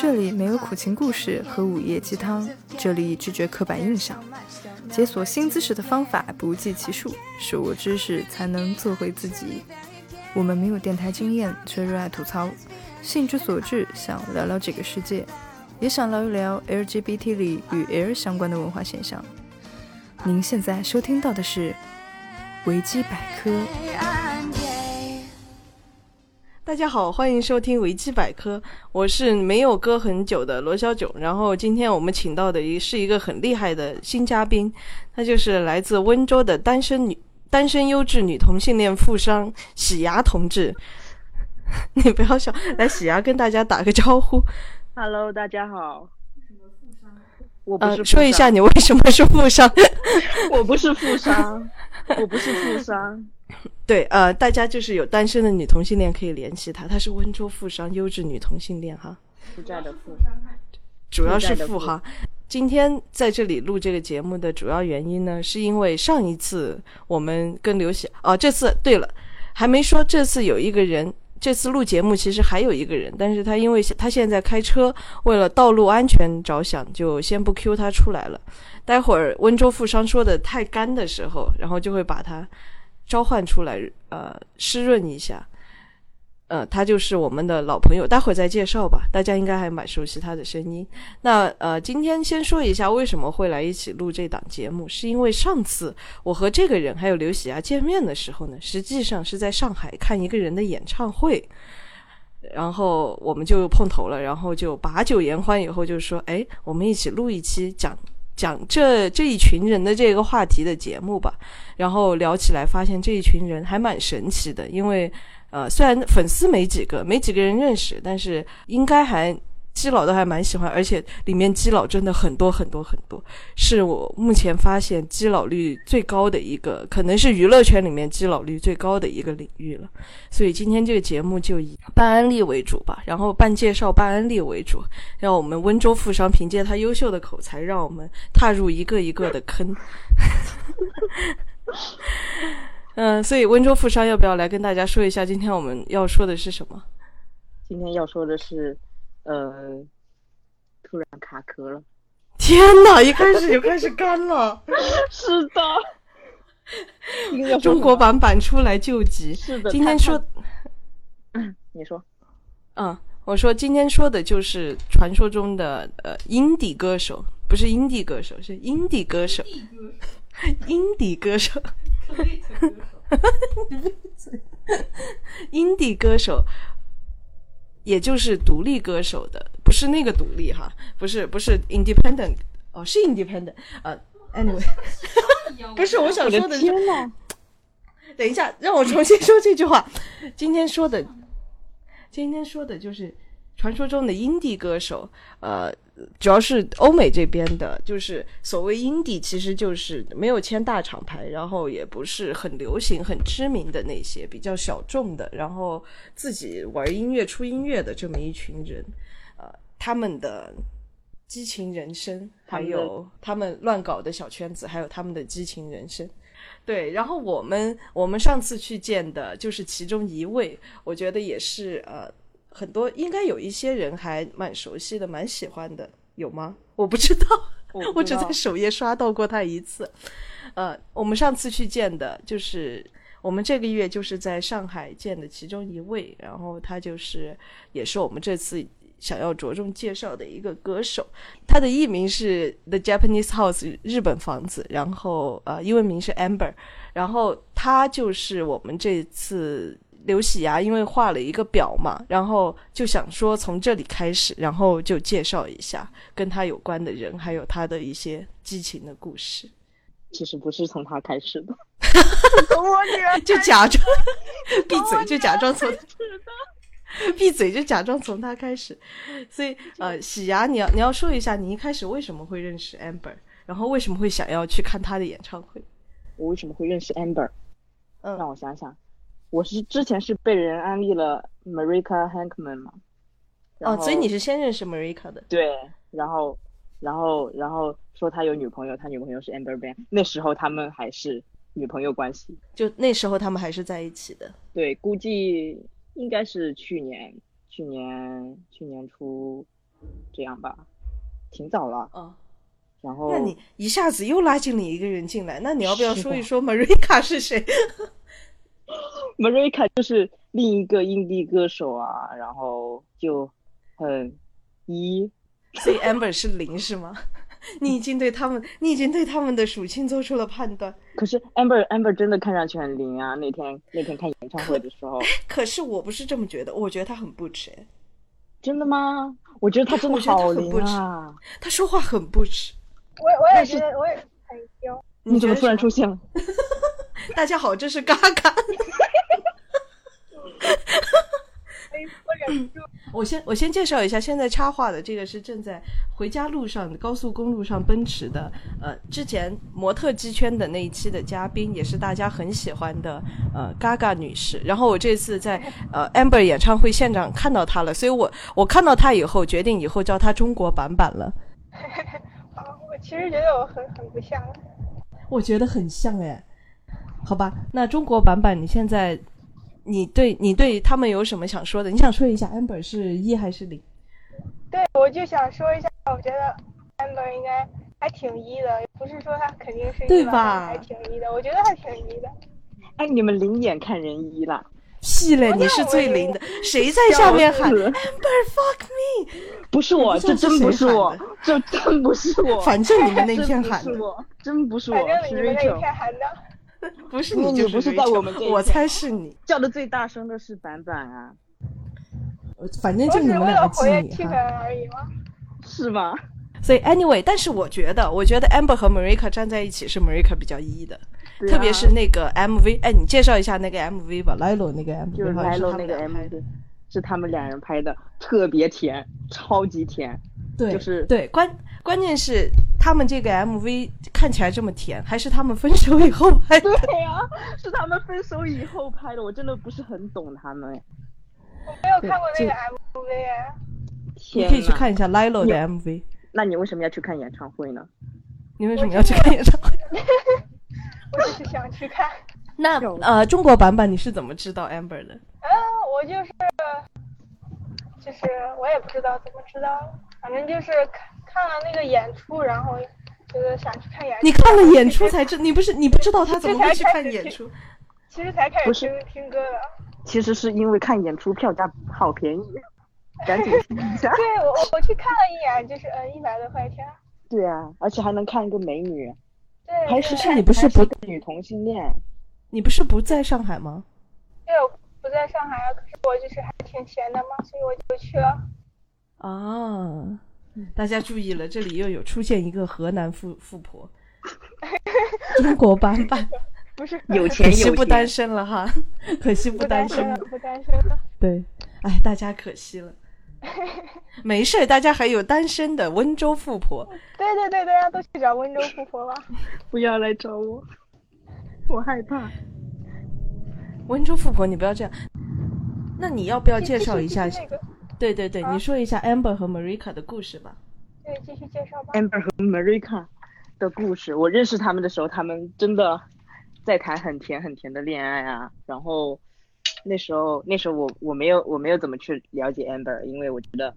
这里没有苦情故事和午夜鸡汤，这里拒绝刻板印象。解锁新姿势的方法不计其数，手握知识才能做回自己。我们没有电台经验，却热爱吐槽，兴之所至，想聊聊这个世界，也想聊一聊 LGBT 里与 L 相关的文化现象。您现在收听到的是维基百科。大家好，欢迎收听维基百科，我是没有歌很久的罗小九。然后今天我们请到的一是一个很厉害的新嘉宾，他就是来自温州的单身女、单身优质女同性恋富商喜牙同志。你不要笑，来喜牙跟大家打个招呼。Hello，大家好。我不是说一下你为什么是富商？我不是富商，我不是富商。对，呃，大家就是有单身的女同性恋可以联系他，他是温州富商，优质女同性恋哈，负债的负，主要是富哈。今天在这里录这个节目的主要原因呢，是因为上一次我们跟刘喜，哦，这次对了，还没说这次有一个人，这次录节目其实还有一个人，但是他因为他现在开车，为了道路安全着想，就先不 Q 他出来了。待会儿温州富商说的太干的时候，然后就会把他。召唤出来，呃，湿润一下，呃，他就是我们的老朋友，待会儿再介绍吧。大家应该还蛮熟悉他的声音。那呃，今天先说一下为什么会来一起录这档节目，是因为上次我和这个人还有刘喜亚见面的时候呢，实际上是在上海看一个人的演唱会，然后我们就碰头了，然后就把酒言欢，以后就说，哎，我们一起录一期讲。讲这这一群人的这个话题的节目吧，然后聊起来发现这一群人还蛮神奇的，因为呃虽然粉丝没几个，没几个人认识，但是应该还。基佬都还蛮喜欢，而且里面基佬真的很多很多很多，是我目前发现基佬率最高的一个，可能是娱乐圈里面基佬率最高的一个领域了。所以今天这个节目就以办安利为主吧，然后办介绍、办安利为主，让我们温州富商凭借他优秀的口才，让我们踏入一个一个的坑。嗯，所以温州富商要不要来跟大家说一下，今天我们要说的是什么？今天要说的是。呃，突然卡壳了。天哪！一开始 就开始干了。是的。中国版版出来救急。是的。今天说，嗯 你说。嗯，我说今天说的就是传说中的呃，阴底歌手，不是阴底歌手，是阴底歌手。阴底歌手。阴底歌手。也就是独立歌手的，不是那个独立哈，不是不是 independent，哦是 independent，呃，anyway，不是我想说的。天呐，等一下，让我重新说这句话。今天说的，今天说的就是传说中的 indie 歌手，呃。主要是欧美这边的，就是所谓 indie，其实就是没有签大厂牌，然后也不是很流行、很知名的那些比较小众的，然后自己玩音乐、出音乐的这么一群人，呃，他们的激情人生，还有他们乱搞的小圈子，还有他们的激情人生。对，然后我们我们上次去见的就是其中一位，我觉得也是呃。很多应该有一些人还蛮熟悉的，蛮喜欢的，有吗？我不知道，我只在首页刷到过他一次。呃，我们上次去见的，就是我们这个月就是在上海见的其中一位，然后他就是也是我们这次想要着重介绍的一个歌手，他的艺名是 The Japanese House 日本房子，然后呃英文名是 Amber，然后他就是我们这次。刘喜牙因为画了一个表嘛，然后就想说从这里开始，然后就介绍一下跟他有关的人，还有他的一些激情的故事。其实不是从他开始的，从我女儿就假装闭嘴，就假装从闭嘴，就假装从他开始。所以呃，喜牙，你要你要说一下，你一开始为什么会认识 Amber，然后为什么会想要去看他的演唱会？我为什么会认识 Amber？嗯，让我想想。我是之前是被人安利了 Marika Hankman 嘛，哦，所以你是先认识 Marika 的，对，然后，然后，然后说他有女朋友，他女朋友是 Amber Ban，那时候他们还是女朋友关系，就那时候他们还是在一起的，对，估计应该是去年，去年去年初这样吧，挺早了。哦，然后那你一下子又拉进了一个人进来，那你要不要说一说 Marika 是谁？Marika 就是另一个印地歌手啊，然后就很一，所以 Amber 是零是吗？你已经对他们，你已经对他们的属性做出了判断。可是 Amber Amber 真的看上去很灵啊！那天那天看演唱会的时候，可是我不是这么觉得，我觉得他很 butch，哎真的吗？我觉得他真的 觉得他好灵很不啊！他说话很 butch。我我也是觉得我也很优。你怎么突然出？现了？大家好，这是嘎嘎。哎，我忍不住。我先我先介绍一下，现在插画的这个是正在回家路上高速公路上奔驰的，呃，之前模特机圈的那一期的嘉宾，也是大家很喜欢的呃 Gaga 女士。然后我这次在呃 Amber 演唱会现场看到她了，所以我我看到她以后，决定以后叫她中国版版了。啊，我其实觉得我很很不像。我觉得很像哎，好吧，那中国版本你现在。你对你对他们有什么想说的？你想说一下 Amber 是一还是零？对，我就想说一下，我觉得 Amber 应该还挺一的，不是说他肯定是一对吧还挺一的，我觉得还挺一的。哎，你们零眼看人一了？屁嘞！你是最灵的，谁在下面喊 Amber fuck me？不是我，这真不是我这真不是我。反正你们那真天喊的，不是我，真不是我反，正是你们那。天喊的，不是你不是在我们这一我猜是你。叫的最大声的是板板啊，反正就你我只为们两个记了活跃。气氛而已吗。是吗？所以 anyway，但是我觉得，我觉得 Amber 和 Marika 站在一起是 Marika 比较一的，啊特别是那个 MV。哎，你介绍一下那个 MV 吧，Lilo 那个 MV，就是 Lilo 那个 MV，是他们两人拍的，特别甜，超级甜。对，就是对关关键是他们这个 MV 看起来这么甜，还是他们分手以后拍的？对呀、是他们分手以后拍的，我真的不是很懂他们。我没有看过那个 MV，哎你，可以去看一下 Lilo 的 MV。那你为什么要去看演唱会呢？你为什么要去看演唱会？我只是想去看。那呃，中国版本你是怎么知道 Amber 的？嗯，我就是就是我也不知道怎么知道，反正就是看看了那个演出，然后觉得想去看演出。你看了演出才知，你不是你不知道他怎么会去看演出？其实才开始听听歌的。其实是因为看演出票价好便宜，赶紧听一下。对我我去看了一眼，就是嗯一百多块钱。对啊，而且还能看一个美女，对，还是对你不是不女同性恋？你不是不在上海吗？对，我不在上海啊，可是我就是还挺闲的嘛，所以我就去了。啊，大家注意了，这里又有出现一个河南富富婆，中国版本，不是有可钱有钱 惜不单身了哈，可惜不不单身了，不单身了。对，哎，大家可惜了。没事，大家还有单身的温州富婆。对对对，大家都去找温州富婆吧。不要来找我，我害怕。温州富婆，你不要这样。那你要不要介绍一下个，对对对，啊你说一下 Amber 和 Marika 的故事吧。对，继续介绍吧。Amber 和 Marika 的故事，我认识他们的时候，他们真的在谈很甜很甜的恋爱啊。然后那时候那时候我我没有我没有怎么去了解 Amber，因为我觉得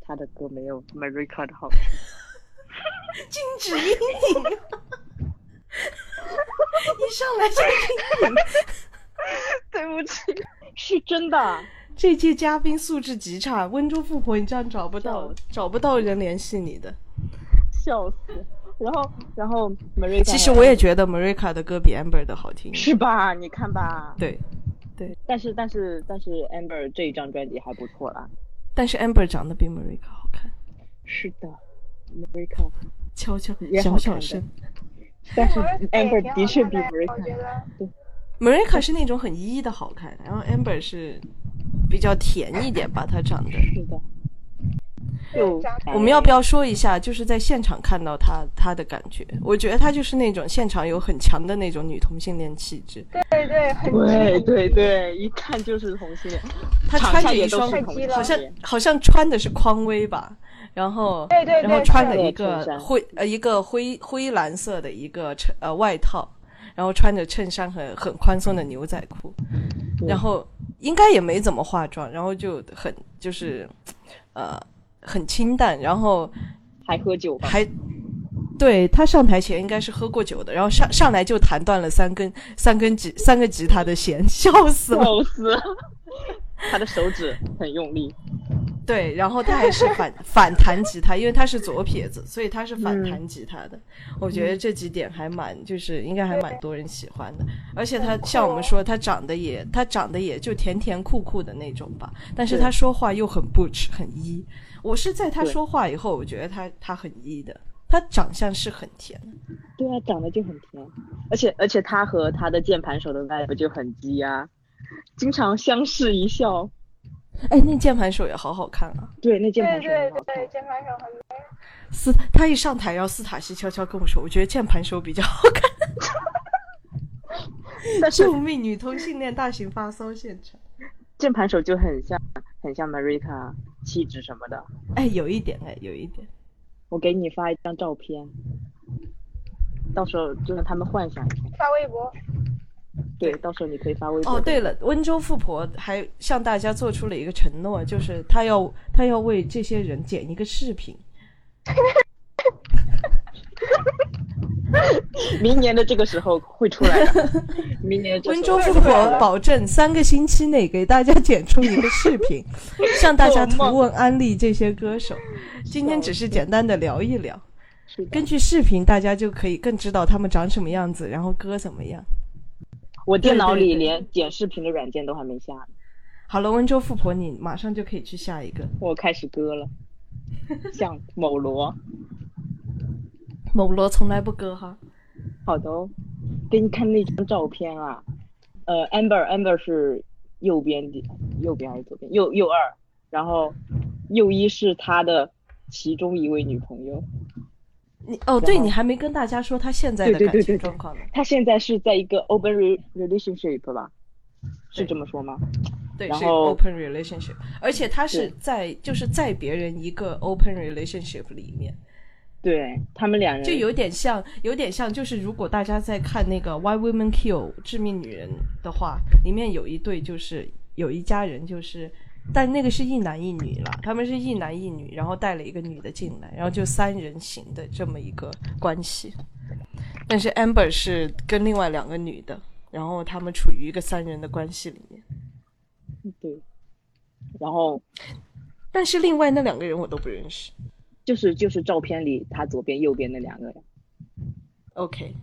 他的歌没有 Marika 的好听。禁止阴影。一上来就阴影。对不起，是真的。这届嘉宾素质极差，温州富婆你这样找不到，找不到人联系你的。笑死。然后然后 Marika 其实我也觉得 Marika 的歌比 Amber 的好听。是吧？你看吧。对，对但是但是但是 Amber 这一张专辑还不错啦。但是 Amber 长得比 Marika 好看，是的，Marika，悄悄小小声。但是 Amber 的确比 Marika 觉得。Marika 是那种很一的好看，然后 Amber 是比较甜一点吧，她长得。是的。就我们要不要说一下，就是在现场看到她她的感觉？我觉得她就是那种现场有很强的那种女同性恋气质。对对，很对对对，一看就是同性恋。她穿着一双好像好像穿的是匡威吧，然后对对对然后穿了一个灰呃一个灰灰蓝色的一个衬呃外套，然后穿着衬衫和很宽松的牛仔裤，然后应该也没怎么化妆，然后就很就是呃很清淡，然后还喝酒吧？还对他上台前应该是喝过酒的，然后上上来就弹断了三根三根吉三个吉他的弦，笑死了。笑死了！他的手指很用力。对，然后他还是反 反弹吉他，因为他是左撇子，所以他是反弹吉他的。我觉得这几点还蛮，就是应该还蛮多人喜欢的。而且他像我们说，他长得也，他长得也就甜甜酷酷的那种吧。但是他说话又很 butch，很一。我是在他说话以后，我觉得他他很一的。他长相是很甜。对啊，长得就很甜。而且而且他和他的键盘手的 vibe 就很鸡啊，经常相视一笑。哎，那键盘手也好好看啊！对，那键盘手对对对，键盘手很美。斯他一上台，然后斯塔西悄悄跟我说：“我觉得键盘手比较好看。”救命！女同性恋大型发骚现场。键盘手就很像，很像 Marika 气质什么的。哎，有一点哎，有一点。我给你发一张照片，到时候就让他们幻想一下。发微博。对，到时候你可以发微博。哦，对了，温州富婆还向大家做出了一个承诺，就是她要她要为这些人剪一个视频。明年的这个时候会出来的。明年温州富婆保证三个星期内给大家剪出一个视频，向大家图文安利这些歌手。今天只是简单的聊一聊，根据视频大家就可以更知道他们长什么样子，然后歌怎么样。我电脑里连剪视频的软件都还没下呢。好了，温州富婆，你马上就可以去下一个。我开始割了，像某罗，某罗从来不割哈。好的哦，给你看那张照片啊。呃，amber，amber 是右边的，右边还是左边？右右二，然后右一是他的其中一位女朋友。你哦，对你还没跟大家说他现在的感情状况呢。他现在是在一个 open relationship 吧？是这么说吗？对，是 open relationship，而且他是在就是在别人一个 open relationship 里面。对他们两人就有点像，有点像，就是如果大家在看那个 Why Women Kill 致命女人的话，里面有一对就是有一家人就是。但那个是一男一女了，他们是一男一女，然后带了一个女的进来，然后就三人行的这么一个关系。但是 Amber 是跟另外两个女的，然后他们处于一个三人的关系里面。对。然后，但是另外那两个人我都不认识。就是就是照片里他左边右边那两个人。OK。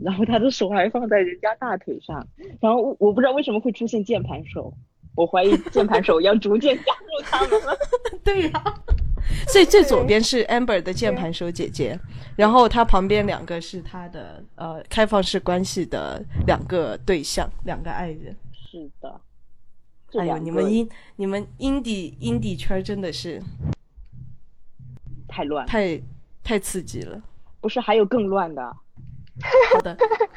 然后他的手还放在人家大腿上，然后我不知道为什么会出现键盘手。我怀疑键盘手要逐渐加入他们了。对呀，所以最左边是 Amber 的键盘手姐姐，然后她旁边两个是她的呃开放式关系的两个对象，两个爱人。是的。哎呦，你们英你们 indie indie 圈真的是太乱，太太刺激了。不是，还有更乱的。好的，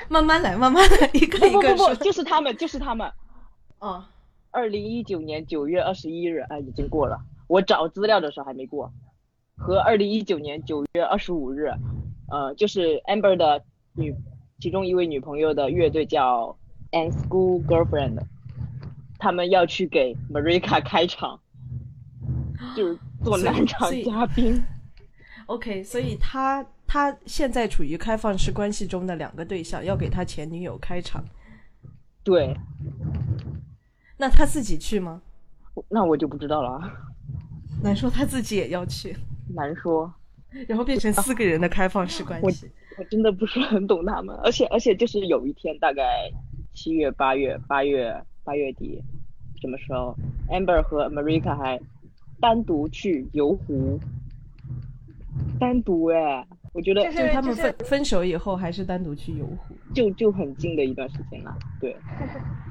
慢慢来，慢慢来，一个一个说。就是他们，就是他们。哦。二零一九年九月二十一日啊，已经过了。我找资料的时候还没过。和二零一九年九月二十五日，呃，就是 Amber 的女其中一位女朋友的乐队叫 And School Girlfriend，他们要去给 Marika 开场，就是做暖场嘉宾。OK，所以他他现在处于开放式关系中的两个对象要给他前女友开场。对。那他自己去吗？那我就不知道了。难说他自己也要去。难说。然后变成四个人的开放式关系。我我真的不是很懂他们，而且而且就是有一天，大概七月、八月、八月、八月底，什么时候，Amber 和 America 还单独去游湖。单独哎，我觉得就他们分分手以后还是单独去游湖，就就很近的一段时间了，对。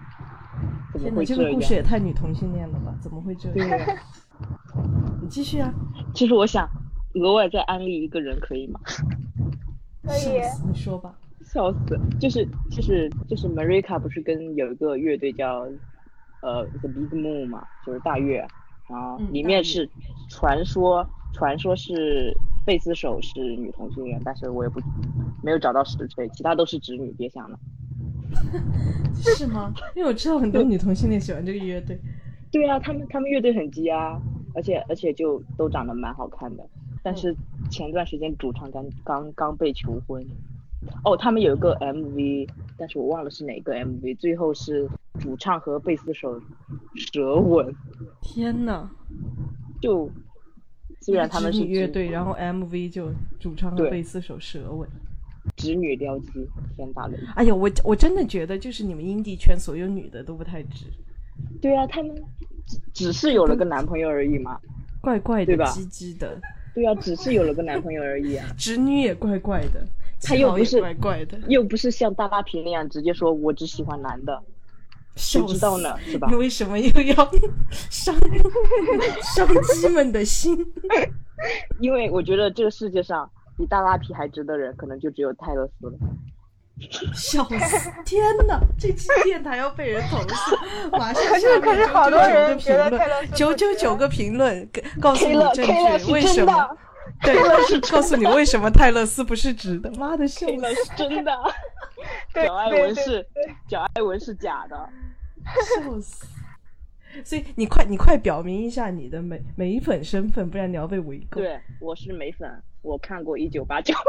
天哪，这个故事也太女同性恋了吧？怎么会这样？你继续啊。其实我想额外再安利一个人，可以吗？可以。你说吧。笑死！就是就是就是 Marika 不是跟有一个乐队叫呃 The Big Moon 嘛，就是大乐，然后里面是传说传说是贝斯手是女同性恋，但是我也不没有找到实锤，其他都是直女，别想了。是吗？因为我知道很多女同性恋喜欢这个乐队。对啊，他们他们乐队很鸡啊，而且而且就都长得蛮好看的。但是前段时间主唱刚刚刚被求婚。哦，他们有一个 MV，但是我忘了是哪个 MV。最后是主唱和贝斯手舌吻。天呐！就虽然他们是乐队，然后 MV 就主唱和贝斯手舌吻。直女撩机，天打雷！哎呀，我我真的觉得就是你们阴地圈所有女的都不太直。对啊，他们只是有了个男朋友而已嘛，怪怪的，对吧？唧唧的。对啊，只是有了个男朋友而已啊。直女也怪怪的。他又不是怪怪的，又不是像大拉皮那样直接说我只喜欢男的，谁知道呢？是吧？你为什么又要 伤伤鸡们的心？因为我觉得这个世界上比大拉皮还直的人，可能就只有泰勒斯了。笑死！天哪，这期电台要被人投诉，马上下面好多人评论，九九九个评论，告诉你证据，为什么？对，告诉你为什么泰勒斯不是直的？妈的，笑了，是真的。小艾文是，小艾文是假的，笑死。所以你快，你快表明一下你的美美粉身份，不然你要被围攻。对，我是美粉，我看过一九八九。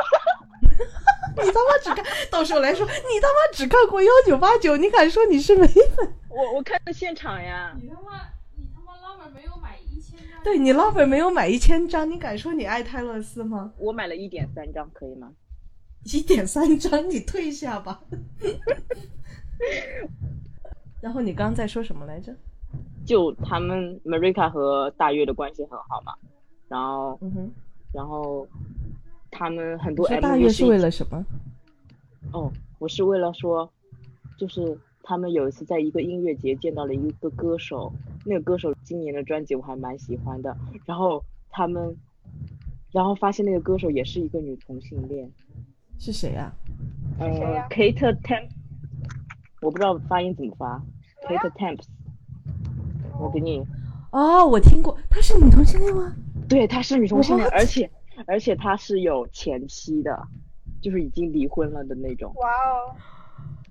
你他妈只看，到时候来说，你他妈只看过幺九八九，你敢说你是美粉？我我看的现场呀。你他妈，你他妈拉粉没有买一千张。对你老粉没有买一千张，你敢说你爱泰勒斯吗？我买了一点三张，可以吗？一点三张，你退下吧。然后你刚刚在说什么来着？就他们 Marika 和大月的关系很好嘛，然后，嗯哼，然后他们很多 MV 大月是为了什么？哦，我是为了说，就是。他们有一次在一个音乐节见到了一个歌手，那个歌手今年的专辑我还蛮喜欢的。然后他们，然后发现那个歌手也是一个女同性恋，是谁呀？呃，Kate Temp，我不知道发音怎么发，Kate Temp，我给你。哦，我听过，她是女同性恋吗？对，她是女同性恋，而且而且她是有前妻的，就是已经离婚了的那种。哇哦。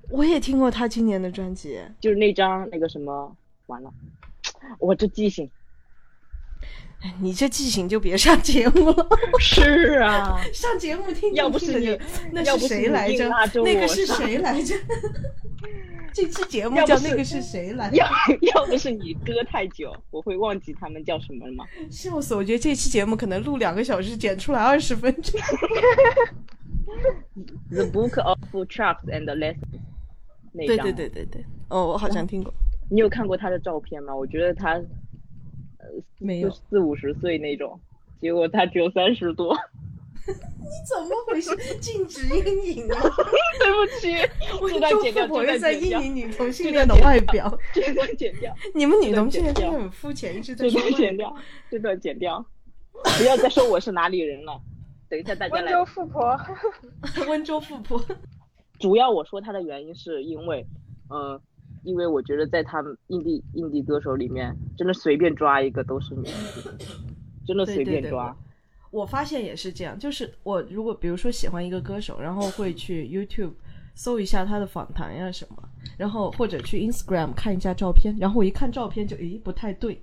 我也听过他今年的专辑，就是那张那个什么，完了，我这记性，你这记性就别上节目了。是啊，上节目听要不是你，那是谁来着？那个是谁来着？这期节目叫那个是谁来？要要不是你搁太久，我会忘记他们叫什么了吗？笑死！我觉得这期节目可能录两个小时，剪出来二十分钟。The Book of Traps and Lessons。对对对对对，哦，我好像听过。你有看过他的照片吗？我觉得他，呃，没有四五十岁那种，结果他只有三十多。你怎么回事？禁止阴影啊！对不起，这段剪掉。我又在阴影女同性恋的外表。这段剪掉。你们女同性恋真的很肤浅，一直在。这段剪掉，这段剪掉。不要再说我是哪里人了。等一下大家来。温州富婆。温州富婆。主要我说他的原因是因为，嗯，因为我觉得在他们印地印地歌手里面，真的随便抓一个都是女，真的随便抓。我发现也是这样，就是我如果比如说喜欢一个歌手，然后会去 YouTube 搜一下他的访谈呀什么，然后或者去 Instagram 看一下照片，然后我一看照片就诶不太对。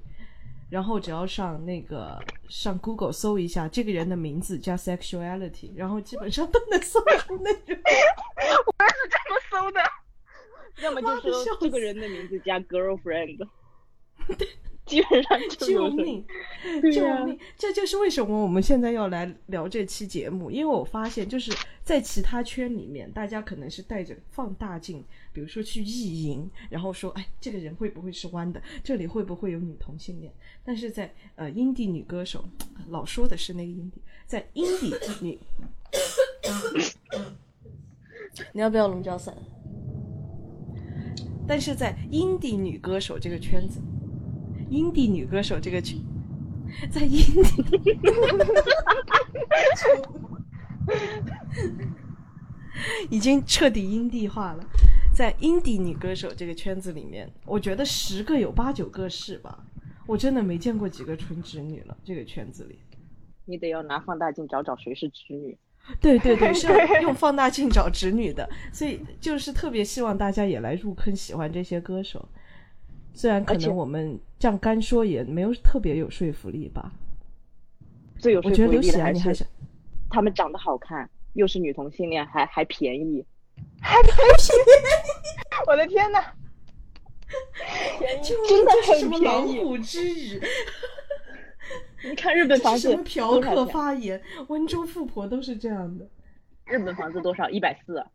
然后只要上那个上 Google 搜一下这个人的名字加 sexuality，然后基本上都能搜出那种。我也是这么搜的，要么就说这个人的名字加 girlfriend。基本上救命，救命！这就是为什么我们现在要来聊这期节目，因为我发现就是在其他圈里面，大家可能是带着放大镜，比如说去意淫，然后说，哎，这个人会不会是弯的？这里会不会有女同性恋？但是在呃，阴地女歌手，老说的是那个阴地，在阴地女，你要不要龙角散？但是在阴蒂女歌手这个圈子。阴蒂女歌手这个圈，在阴地，已经彻底阴蒂化了。在阴蒂女歌手这个圈子里面，我觉得十个有八九个是吧？我真的没见过几个纯直女了。这个圈子里，你得要拿放大镜找找谁是直女。对 对对，是用放大镜找直女的，所以就是特别希望大家也来入坑，喜欢这些歌手。虽然可能我们这样干说也没有特别有说服力吧。最有说我觉得刘喜服力的还安你还是他们长得好看，又是女同性恋，还还便宜。还便宜 我的天呐，真的很便宜狼虎之语？你看日本房子什么嫖客？发言？温州富婆都是这样的。日本房子多少？一百四。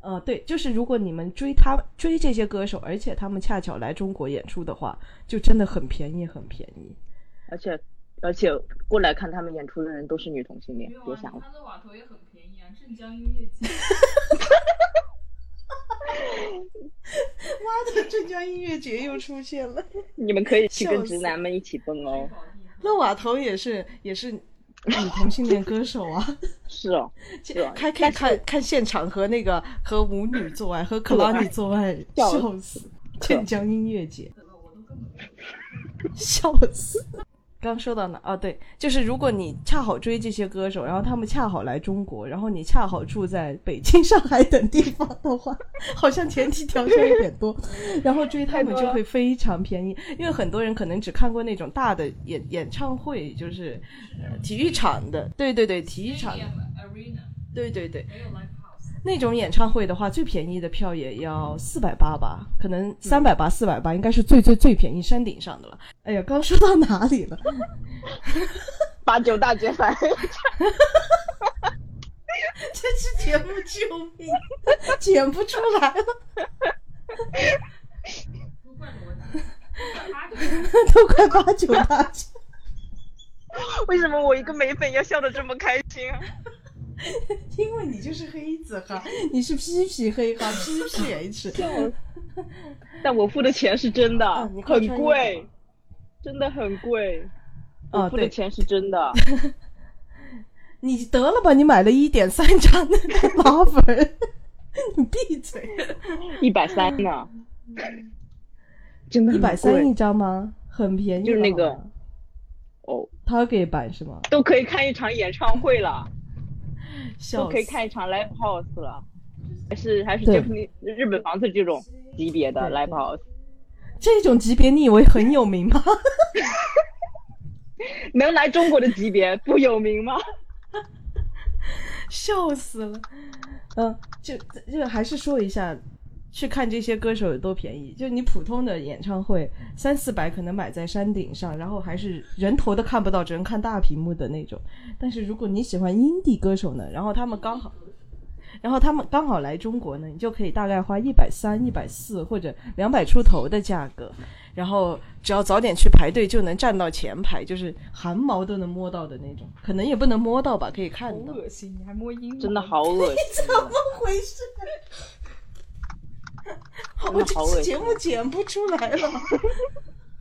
呃，对，就是如果你们追他追这些歌手，而且他们恰巧来中国演出的话，就真的很便宜，很便宜。而且而且过来看他们演出的人都是女同性恋别想了。他的瓦头也很便宜啊，镇江音乐节。妈的，镇江音乐节又出现了。你们可以去跟直男们一起蹦哦。那瓦头也是也是女同性恋歌手啊，是哦，是哦还可以看看现场和那个和舞女做爱，和克拉尼做爱，笑笑死！镇江音乐节，笑死！刚说到哪？啊，对，就是如果你恰好追这些歌手，然后他们恰好来中国，然后你恰好住在北京、上海等地方的话，好像前提条件有点多，然后追他们就会非常便宜，因为很多人可能只看过那种大的演演唱会，就是呃体育场的，对对对，体育场的对对对，那种演唱会的话，最便宜的票也要四百八吧，可能三百八、四百八应该是最最最便宜山顶上的了。哎呀，刚说到哪里了？八九大姐反 这期节目救命，剪不出来了，都快八九大姐。为什么我一个美粉要笑得这么开心啊？因为你就是黑子哈，你是 P P 黑哈，P P H。但我付的钱是真的，啊很贵，真的很贵。啊我付的钱是真的，你得了吧，你买了一点三张的马粉，你闭嘴。一百三呢，真的一百三一张吗？很便宜，就是那个哦，Target 版是吗？都可以看一场演唱会了，笑 都可以死看一场 live house 了，还是还是对 Japanese 日本房子这种级别的 live house，这种级别你以为很有名吗？能来中国的级别不有名吗？笑死了。嗯，就就还是说一下，去看这些歌手有多便宜。就你普通的演唱会三四百可能买在山顶上，然后还是人头都看不到，只能看大屏幕的那种。但是如果你喜欢 indie 歌手呢，然后他们刚好。然后他们刚好来中国呢，你就可以大概花一百三、一百四或者两百出头的价格，然后只要早点去排队，就能站到前排，就是汗毛都能摸到的那种。可能也不能摸到吧，可以看到。恶心！你还摸阴真的好恶心啊，怎么回事？我这节目剪不出来了。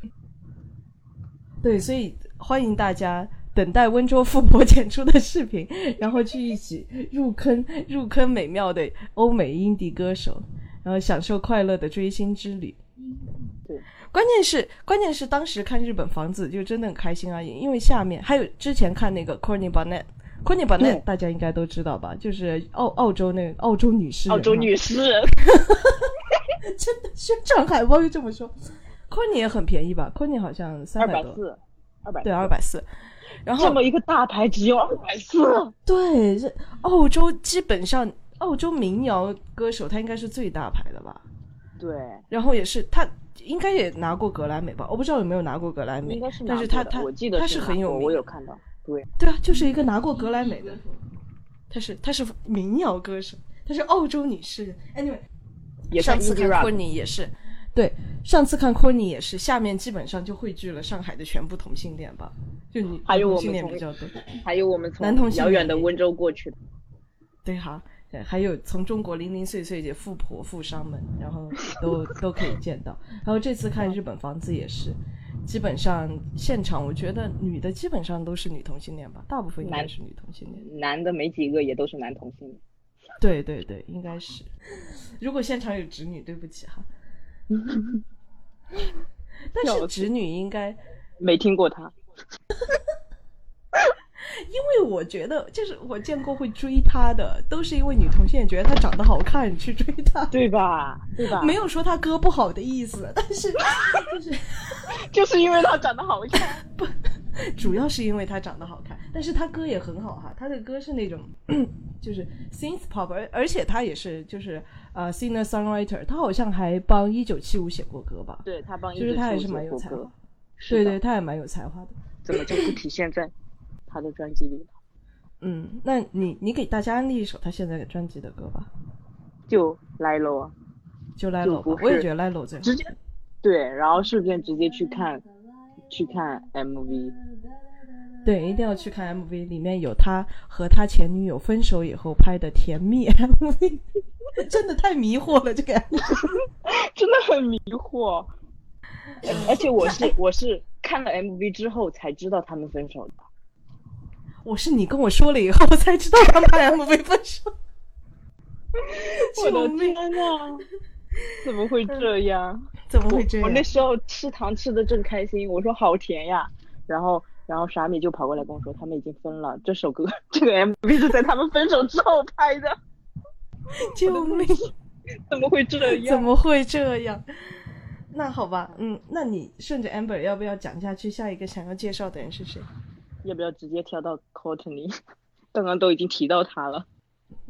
对，所以欢迎大家等待温州富婆剪出的视频，然后去一起入坑入坑美妙的欧美音迪歌手，然后享受快乐的追星之旅。对，关键是关键是当时看日本房子就真的很开心啊，因为下面还有之前看那个 Courtney Barnett。Courtney Barnett 嗯大家应该都知道吧，就是澳澳洲那个澳洲女诗人，澳洲女诗人，真的宣传海报就这么说。Courtney 也很便宜吧？Courtney 好像三百多，二百对，二百四。然后这么一个大牌只有二百四，对，这澳洲基本上澳洲民谣歌手，他应该是最大牌的吧？对，然后也是他应该也拿过格莱美吧？我不知道有没有拿过格莱美，应该是拿但是他他我记得他是很有名，我有看到，对，对啊，就是一个拿过格莱美的，他是他是民谣歌手，他是澳洲女诗人。Anyway，也上次看 rock，Courtney 也是，对，上次看 Courtney 也是，下面基本上就汇聚了上海的全部同性恋吧，就你还有女同性我们从恋比较多，还有我们从男同性遥远的温州过去的，对哈，对，还有从中国零零碎碎的富婆富商们，然后都 都可以见到。然后这次看日本房子也是，基本上现场我觉得女的基本上都是女同性恋吧，大部分应该是女同性恋。男的没几个也都是男同性恋。对对对，应该是。如果现场有直女，对不起哈。但是直女应该没听过他，因为我觉得，就是我见过会追他的，都是因为女同性恋觉得他长得好看去追他，对吧？对吧？没有说他歌不好的意思，但是就 是就是因为他长得好看。不主要是因为他长得好看，但是他歌也很好哈，他的歌是那种 就是 synth pop，而而且他也是就是呃 singer songwriter，他好像还帮一九七五写过歌吧？对他帮就是他还是蛮有才华，对对，他也蛮有才华的。怎么就不体现在他的专辑里了？嗯，那你你给大家安利一首他现在专辑的歌吧，就 Lilo，就 Lilo，我也觉得 Lilo 最好。直接对，然后顺便直接去看。去看 MV，对，一定要去看 MV，里面有他和他前女友分手以后拍的甜蜜 MV，真的太迷惑了，这个 真的很迷惑。而且我是 我是看了 MV 之后才知道他们分手的。我是你跟我说了以后我才知道他们拍 MV 分手。我的天呐！怎么会这样？怎么会这样？我那时候吃糖吃的正开心，我说好甜呀，然后然后傻米就跑过来跟我说他们已经分了，这首歌 这个 MV 是在他们分手之后拍的。救命！怎么会这样？怎么会这样？那好吧，嗯，那你顺着 Amber 要不要讲下去？下一个想要介绍的人是谁？要不要直接跳到 Courtney？刚刚都已经提到他了。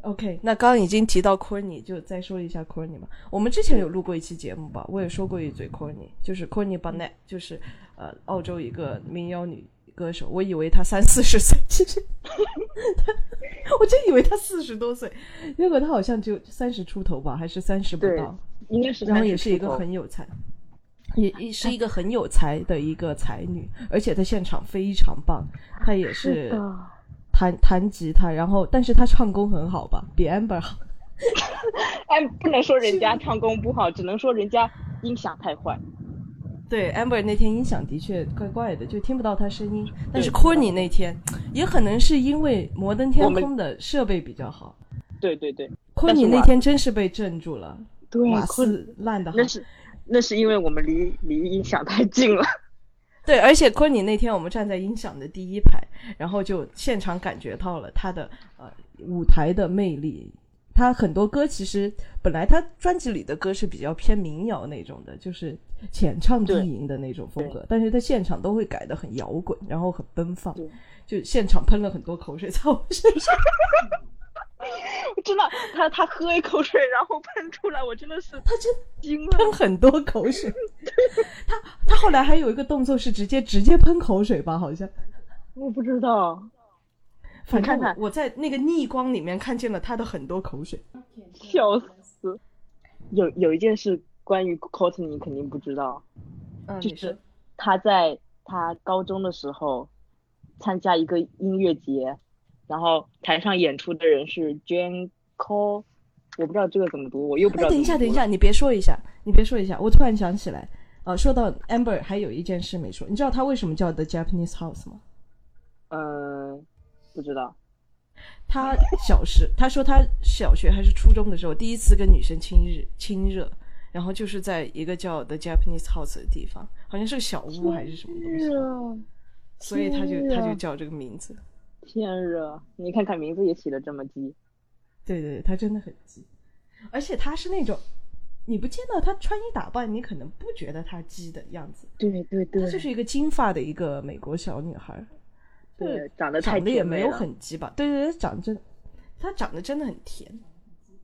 OK，那刚刚已经提到 Courtney，就再说一下 Courtney 嘛。我们之前有录过一期节目吧，我也说过一嘴 Courtney，就是 Courtney Barnett，就是呃澳洲一个民谣女歌手。我以为她三四十岁，其实我真以为她四十多岁，结果她好像就三十出头吧，还是三十不到，应该是。然后也是一个很有才，也也是一个很有才的一个才女，而且她现场非常棒，她也是。弹弹吉他，然后但是她唱功很好吧，比 Amber 好。哎，不能说人家唱功不好，只能说人家音响太坏。对，Amber 那天音响的确怪怪的，就听不到她声音。但是 Corny 那天，也可能是因为摩登天空的设备比较好。对对对，Corny 那天真是被镇住了。对，瓦斯烂的。那是那是因为我们离离音响太近了。对，而且昆尼那天我们站在音响的第一排，然后就现场感觉到了他的呃舞台的魅力。他很多歌其实本来他专辑里的歌是比较偏民谣那种的，就是浅唱低吟的那种风格，但是他现场都会改的很摇滚，然后很奔放，就现场喷了很多口水在我身上。真的，他他喝一口水，然后喷出来，我真的是他真惊了，喷很多口水。他他后来还有一个动作是直接直接喷口水吧？好像我不知道，反正我在那个逆光里面看见了他的很多口水，笑死。有有一件事关于 Courtney 你肯定不知道，就是他在他高中的时候参加一个音乐节。然后台上演出的人是 Jane Cole，我不知道这个怎么读，我又不知道。等一下，等一下，你别说一下，你别说一下，我突然想起来，呃，说到 Amber 还有一件事没说，你知道他为什么叫 The Japanese House 吗？呃，不知道。他小时，他说他小学还是初中的时候，第一次跟女生亲热，亲热，然后就是在一个叫 The Japanese House 的地方，好像是个小屋还是什么东西，所以他就他就叫这个名字。天热，你看看名字也起的这么鸡，对对，他真的很鸡，而且他是那种，你不见到他穿衣打扮，你可能不觉得他鸡的样子。对对对，她就是一个金发的一个美国小女孩，对，长得长得也没有很鸡吧？对对对，长得真，她长得真的很甜，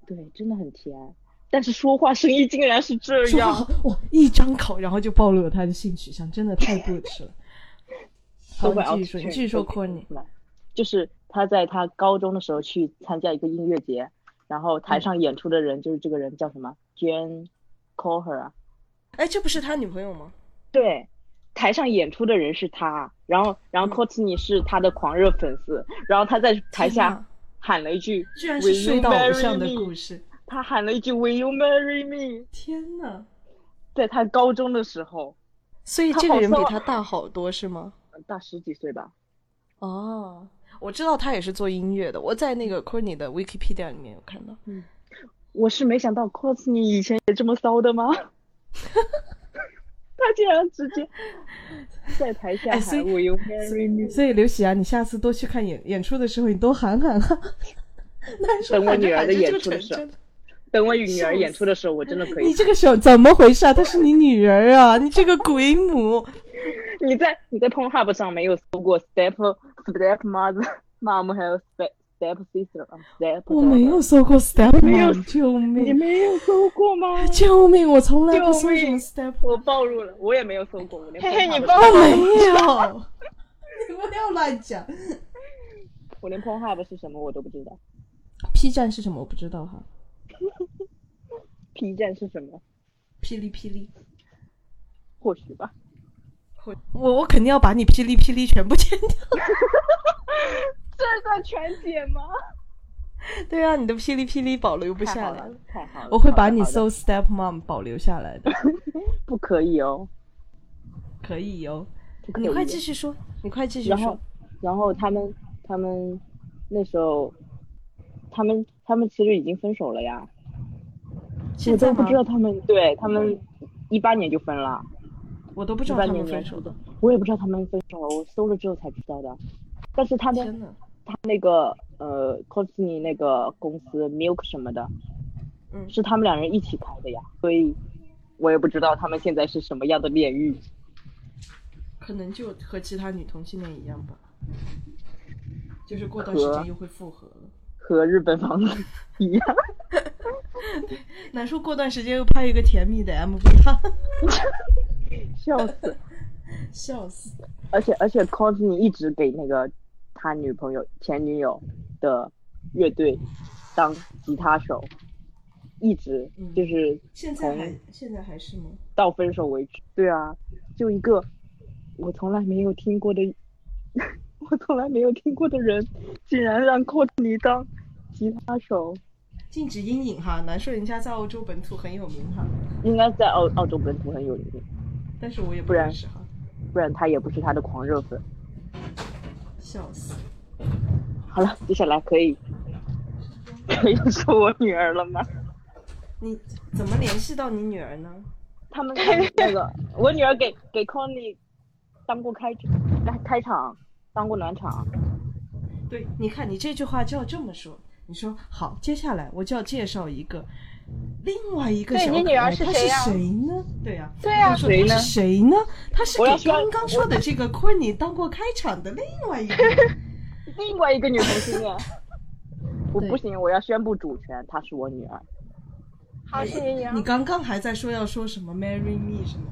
对，真的很甜，但是说话声音竟然是这样，哇，一张口然后就暴露了他的性取向，真的太不 耻了。好，你继续说，你继续说 c o r n y 就是他在他高中的时候去参加一个音乐节，然后台上演出的人就是这个人叫什么？Jane Coher 啊？哎，这不是他女朋友吗？对，台上演出的人是他，然后然后 Courtney 是他的狂热粉丝，然后他在台下喊了一句，居然是睡到偶像的故事，他喊了一句 Will you marry me？天呐，在他高中的时候，所以这个人比他大好多是吗？大十几岁吧。哦。我知道他也是做音乐的，我在那个 Courtney 的 Wikipedia 里面有看到。嗯，我是没想到 Courtney 以前也这么骚的吗？他竟然直接在台下哎所以喊我 you marry me，所以刘喜啊，你下次多去看演演出的时候，你多喊喊 等我女儿的演出的时候等我女儿演出的时候，我真的可以。你这个手怎么回事啊？她是你女儿啊！你这个鬼母，你在你在 Pornhub 上没有搜过 step step mother mom 还有 step step sister 啊 step 我没有搜过 step 没有 mom，救你！没有搜过吗？救命！我从来不搜救命 step，我暴露了，我也没有搜过，我连嘿嘿，你暴我露了。没有。你不要乱讲。我连 Pornhub 是什么我都不知道 P 站是什么？我不知道哈。P 站是什么？霹雳霹雳，或许吧。我我肯定要把你霹雳霹雳全部剪掉。这算全剪吗？对啊，你的霹雳霹雳保留不下来。，太好了。我会把你搜 step mom 保留下来的，不可以哦，可以哦、以你快继续说，你快继续说然后。，然后他们他们那时候，他们他们其实已经分手了呀，我现在吗都不知道他们，对他们一八年就分了，我都不知道他们分手的，我也不知道他们分手了，我搜了之后才知道的。但是他的，他那个呃 c o s n y 那个公司 Milk 什么的，嗯是他们两人一起开的呀，所以我也不知道他们现在是什么样的炼狱。可能就和其他女同性恋一样吧，就是过段时间又会复合了。和日本房子 一样，难说过段时间又拍一个甜蜜的 MV 哈，笑死！笑死！而且而且 c o s n y 一直给那个他女朋友前女友的乐队当吉他手，一直嗯就是现在还现在还是吗？到分手为止。对啊，就一个我从来没有听过的，我从来没有听过的人，竟然让 c o s n y 当吉他手，禁止阴影哈，难说人家在澳洲本土很有名哈，应该在澳澳洲本土很有名，但是我也不认识哈，不然他也不是他的狂热粉。笑死！好了，接下来可以可以说我女儿了吗？你怎么联系到你女儿呢？他们那个，我女儿给给 Conny 当过开开开场，当过暖场。对，你看你这句话就要这么说。你说好，接下来我就要介绍一个另外一个小可对你女儿爱，她是是谁谁呢？对呀、对说谁呢是谁呢？她是刚刚说的这个昆你当过开场的另外一个。另外一个女同性恋，我不行，我要宣布主权，她是我女儿。好，谢谢你啊你。刚刚还在说要说什么 marry me 什么？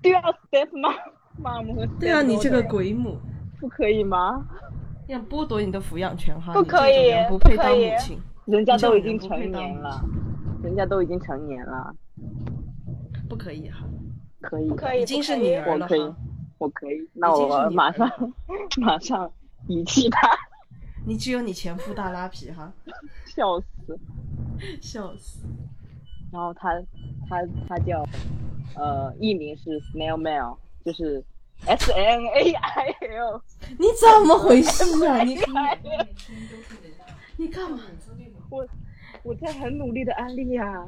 对啊，Step mom mom 和对啊，你这个鬼母，不可以吗？要剥夺你的抚养权哈！不可以不配当不可以母亲，人家都已经成年了人家都已经成年了，不可以哈！可以，可以，已经是不可以女儿了我可以！我可以，那我马上 马上遗弃他，你只有你前夫大拉皮哈！笑死。笑死！然后他他他叫呃艺名是 Snail Mail，就是 S N A I L。你怎么回事啊？你你干嘛？我我在很努力的安利呀、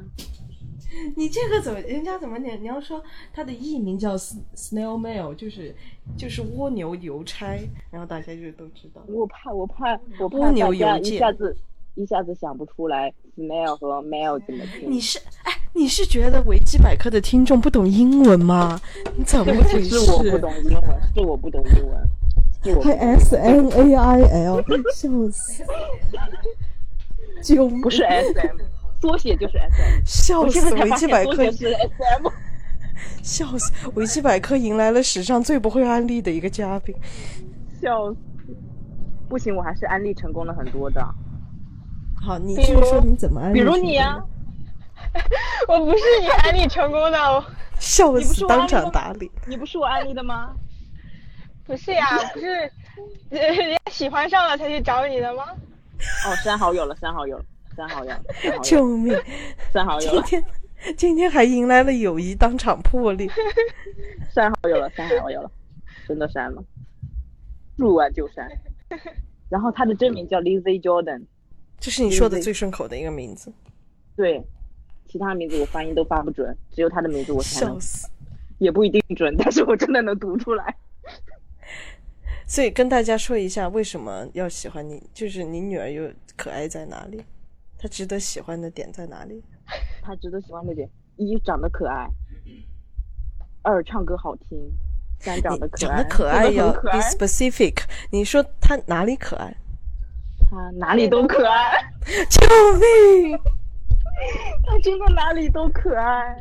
你这个怎么人家怎么你？你要说他的艺名叫 Snail Mail，就是就是蜗牛邮差，然后大家就都知道。我怕我怕我怕邮件一下子一下子想不出来 Snail 和 Mail 怎么拼。你是哎，你是觉得维基百科的听众不懂英文吗？你怎么对不起，回事？是我不懂英文，是我不懂英文，是我还 S N A I L，笑死！救命！不是 S M，缩写就是 S M。笑死！维基百科是 S M。笑死！维基百科迎来了史上最不会安利的一个嘉宾。笑死！不行，我还是安利成功了很多的，好，你继续说你怎么安利？比如你呀、我不是你安利成功的，笑死！当场打脸。你不是我安利的吗？不是呀，不是呃人家喜欢上了才去找你的吗？哦，删好友了，删好友了，删好友了，救命！删好友了，今天今天还迎来了友谊当场破裂。删好友了，删好友了，真的删了，录完就删。然后他的真名叫 Lizzie Jordan，这是你说的最顺口的一个名字，对，其他名字我发音都发不准，只有他的名字我才能笑死！也不一定准，但是我真的能读出来。所以跟大家说一下，为什么要喜欢你？就是你女儿又可爱在哪里？她值得喜欢的点在哪里？她值得喜欢的点：一长得可爱，二唱歌好听，三长得可爱。长得可爱 要可 be 爱，specific。你说她哪里可爱？她哪里都可爱，救命！她真的哪里都可爱。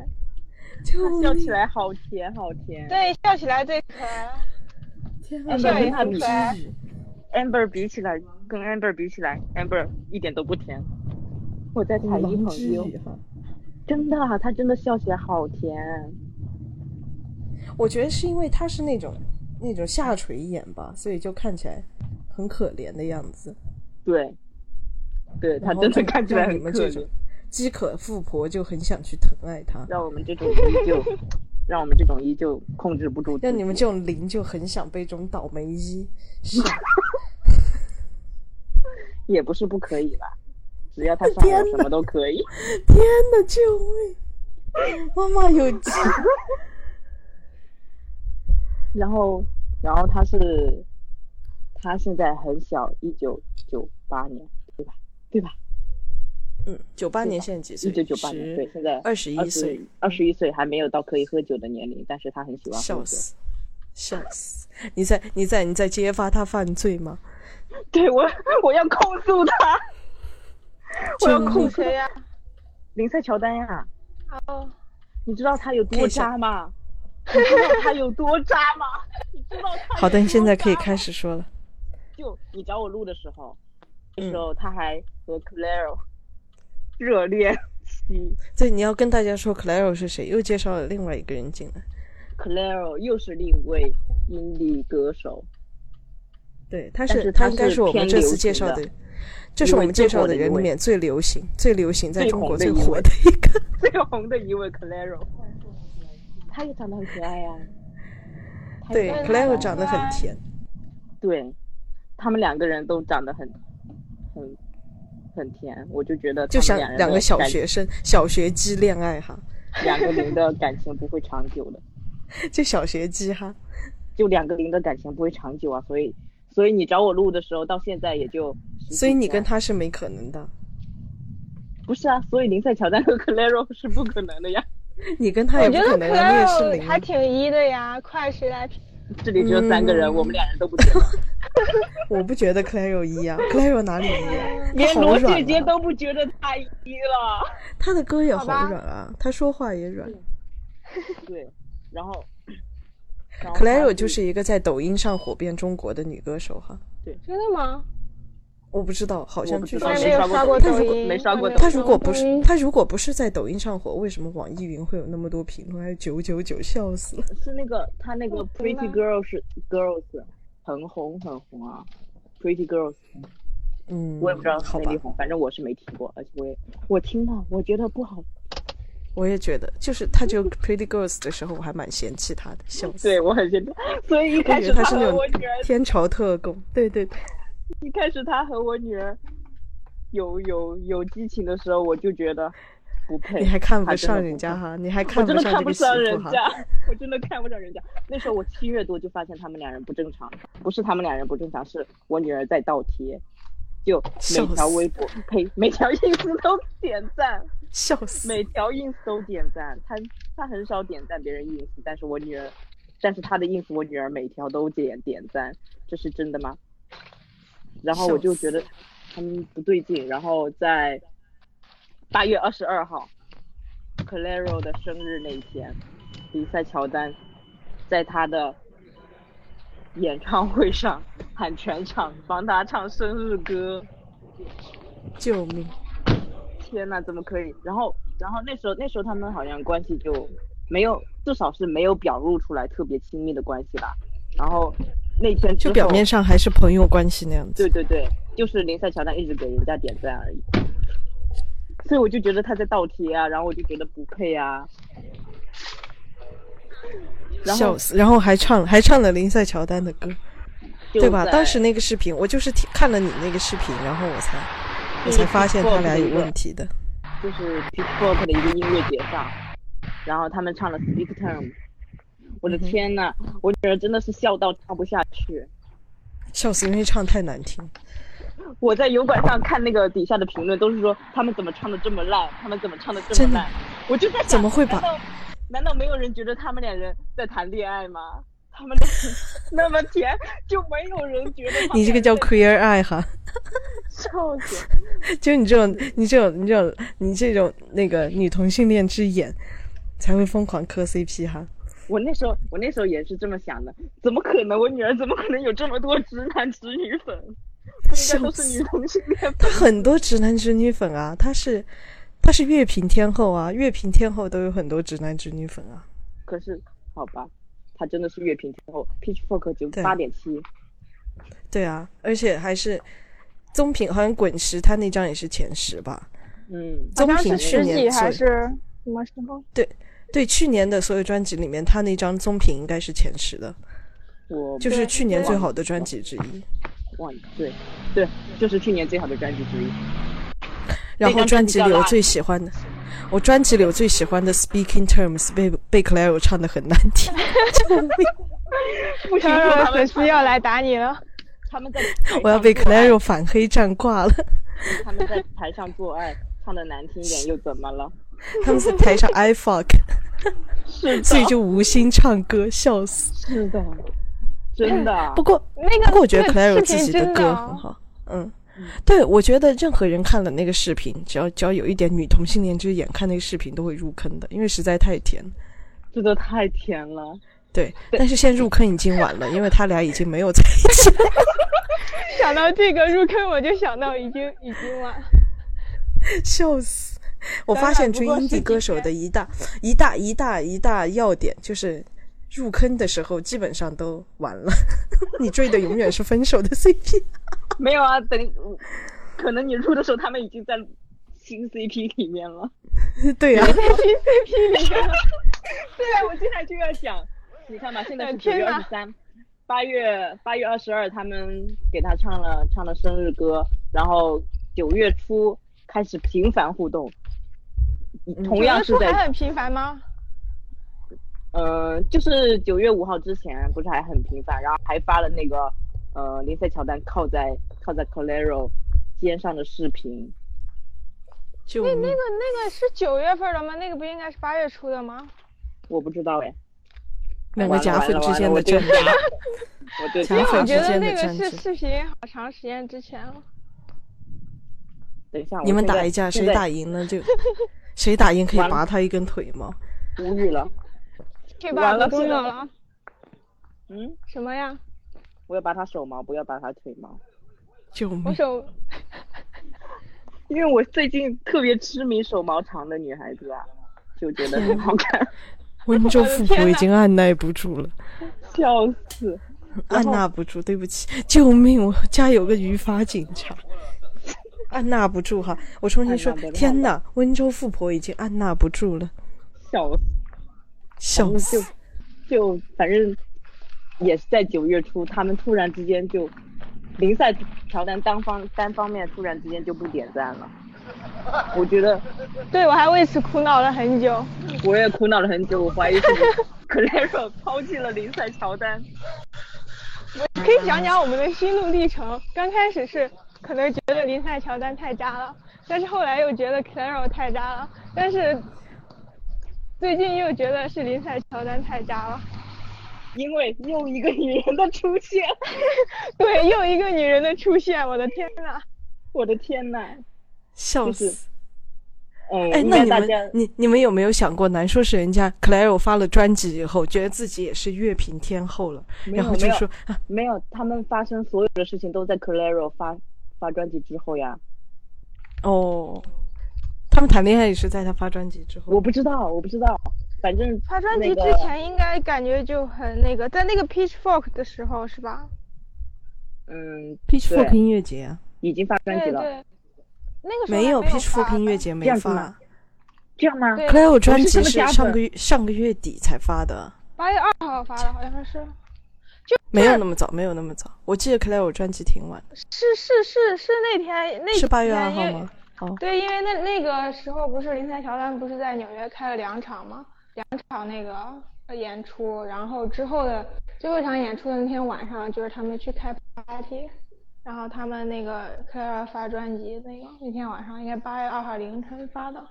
救她笑起！来好甜好甜。对，笑起来最可爱。天啊笑也跟她比很可爱。，amber 比起来，跟 amber 比起来，amber 一点都不甜。我在采一朋友，哈。真的，啊她真的笑起来好甜。我觉得是因为她是那种那种下垂眼吧，所以就看起来很可怜的样子。对，对她然后真的就看起来让很可怜你们这种。饥渴富婆就很想去疼爱她，让我们这种依旧，让我们这种一就控制不住自己。让你们这种零就很想被这种倒霉一上。也不是不可以吧，只要他上什么都可以。天呐，救命！妈妈有救。然后，然后他是，他现在很小，一九九八年，对吧？对吧？嗯，九八年现在几岁？一九九八年，对，现在二十一岁，二十一岁还没有到可以喝酒的年龄，但是他很喜欢喝酒。笑死，笑死！你在你在你在揭发他犯罪吗？对我，我要控诉他，我要控诉谁呀？林赛乔丹呀！哦，你知道他有多渣吗？你知道他有多渣吗？你知道他好的，你现在可以开始说了。就你找我录的时候，那嗯时候他还和 Claro 热恋期对，你要跟大家说 Claro 是谁，又介绍了另外一个人进来。，Claro 又是另一位 indie 音歌手，对，他但是他他应该是是我们这次介绍的，这是我们介绍的人里面最流行、最流行在中国最火的一个。最红的一位 Claro，他也长得很可爱呀、他对也长得，Claro 长得很甜。对，他们两个人都长得很很很甜，我就觉得就像两个小学生、小学鸡恋爱哈，两个零的感情不会长久的。就小学鸡哈。就两个零的感情不会长久啊，所以所以你找我录的时候，到现在也就所以你跟他是没可能的，不是啊，所以林赛乔丹和 Claro 是不可能的呀，你跟他也我觉得不可能啊，你也是 Claro 零。还挺一的呀，快谁来评？这里只有三个人，嗯我们俩人都不觉得，我不觉得 Claro 一啊，Claro 哪里一啊？连罗姐姐都不觉得他一了。他的歌也好软啊，他说话也软。对，然后 Claro 就是一个在抖音上火遍中国的女歌手哈，对真的吗？我不知道，好像据说没有刷过抖音，没刷过抖音他如果不是他如果不是在抖音上火，为什么网易云会有那么多评论？还有九九九，笑死了。是那个他那个 Pretty Girls 是 Girls 很红很红啊，Pretty Girls 嗯，我也不知道好吧哪里，红，反正我是没听过，而且我也我听了，我觉得不好我也觉得，就是他只有 Pretty Girls 的时候，我还蛮嫌弃他的，笑死。对我很嫌弃，所以一开始觉得他是那种天朝特工，对对对，一开始他和我女儿有有有激情的时候，我就觉得不配。你还看不上人家哈，你还我看不上人。家，我真的看不上人家。那时候我七月多就发现他们两人不正常，不是他们两人不正常，是我女儿在倒贴，就笑每条微博 呸，每条 ins 都点赞，笑死！每条 ins 都点赞。他他很少点赞别人 ins，但是我女儿，但是他的 ins 我女儿每条都点点赞，这是真的吗？然后我就觉得他们不对劲，然后在八月二十二号，Claro 的生日那一天，比赛乔丹在他的演唱会上喊全场帮他唱生日歌。救命！天呐，怎么可以？然后，然后那时候那时候他们好像关系就没有，至少是没有表露出来特别亲密的关系吧。然后那天就表面上还是朋友关系那样子。对对对，就是林赛乔丹一直给人家点赞而已。所以我就觉得他在倒贴啊，然后我就觉得不配啊。然后笑死！然后还唱还唱了林赛乔丹的歌，对吧？当时那个视频，我就是听看了你那个视频，然后我才我才发现他俩有问题的。就是 Pitchfork 的一个音乐节上，然后他们唱了 Speak Term，我的天呐，我女儿真的是笑到唱不下去。笑死，因为唱太难听。我在油管上看那个底下的评论，都是说他们怎么唱的这么烂，他们怎么唱的这么烂。我就在想，怎么会把难道难道没有人觉得他们两人在谈恋爱吗？他们 那么甜，就没有人觉得你这个叫 queer 爱哈，在笑死。就你这种，你这种，你这种，你这种那个女同性恋之眼，才会疯狂磕 CP 哈。我那时候，我那时候也是这么想的，怎么可能？我女儿怎么可能有这么多直男直女粉？不应该都是女同性恋她？很多直男直女粉啊，她是她是乐评天后啊，乐评天后都有很多直男直女粉啊。可是，好吧，她真的是乐评天后，Pitchfork 九对八点七。对啊，而且还是综评，好像滚石他那张也是前十吧。嗯，综评去年还是什么时候？对去年的所有专辑里面，他那张综评应该是前十的，我就是去年最好的专辑之一。哇对对，就是去年最好的专辑之一。然后专辑里我最喜欢的，我专辑里我最喜欢的《Speaking Terms》被被 Clairo 唱的很难听，救命！不行，当然他们粉丝要来打你了。他们在 我要被 Clairo 反黑站挂了。他们在台上做爱，唱的难听一点又怎么了？他们在台上 I fuck，是，所以就无心唱歌，笑死。是的，真的。不过那个不过我觉得那个 Clairo 视自己的歌很好，嗯，对，我觉得任何人看了那个视频，只要只要有一点女同性恋之眼，看那个视频都会入坑的，因为实在太甜。真的太甜了。对，但是现在入坑已经晚了，因为他俩已经没有在一起了。想到这个入坑，我就想到已经已经晚。笑死！我发现追不过是 indie 歌手的一大一大一大一大要点就是。入坑的时候基本上都完了，你追的永远是分手的 CP。没有啊，等可能你入的时候，他们已经在新 CP 里面了。对呀、对啊，我现在就要讲，你看吧，现在是九月二十三，八月八月二十二，他们给他唱了唱了生日歌，然后九月初开始频繁互动，同样是在很频繁吗？呃，就是九月五号之前不是还很频繁，然后还发了那个呃林赛乔丹靠在靠在 Colero 肩上的视频，就那那个那个是九月份的吗？那个不应该是八月初的吗？我不知道哎，两个假粉之间的争。我对假粉之因为我觉得间那个是视频好长时间之前了。等一下，你们打一架，谁打赢了就谁打印可以拔他一根腿吗？无语了，这把不重完了。嗯，什么呀？我要拔他手毛，不要拔他腿毛。救命！我手 因为我最近特别痴迷手毛长的女孩子啊，就觉得很好看，温州富婆已经按耐不住了，笑死。按捺不住，对不起，救命！我家有个语法警察，按捺不住哈！我重新说天哪，温州富婆已经按捺不住了，笑死，笑死！就反正也是在九月初，他们突然之间就林赛乔丹单方单方面突然之间就不点赞了，我觉得对我还为此苦恼了很久。我也苦恼了很久，我怀疑是 Claro 抛弃了林赛乔丹。可以讲讲我们的心路历程。刚开始是可能觉得林赛乔丹太渣了，但是后来又觉得 Claro 太渣了，但是最近又觉得是林赛乔丹太渣了。因为又一个女人的出现，对，又一个女人的出现，我的天呐！我的天呐！笑就是死！嗯，哎，那你们该大家你你们有没有想过，难说是人家 Claro 发了专辑以后，觉得自己也是乐评天后了，然后就说啊，没有，他们发生所有的事情都在 Claro 发发专辑之后呀。哦，他们谈恋爱也是在他发专辑之后。我不知道，我不知道，反正发专辑之前应该感觉就很那个，在那个 Pitchfork 的时候是吧？嗯 Pitchfork 音乐节啊，已经发专辑了，对对，那个没有 Pitchfork 音乐节没发这样吗。这样吗？对 Claro 专辑是上个月上个月底才发的，八月二号发的，好像是。没有那么早，没有那么早。我记得 Claro 专辑挺晚，是是是是那天那是八月二号吗？哦，对，因为那那个时候不是林赛乔丹不是在纽约开了两场吗？两场那个呃演出，然后之后的最后一场演出的那天晚上，就是他们去开 party，然后他们那个 Clara 发专辑那个那天晚上应该八月二号凌晨发的。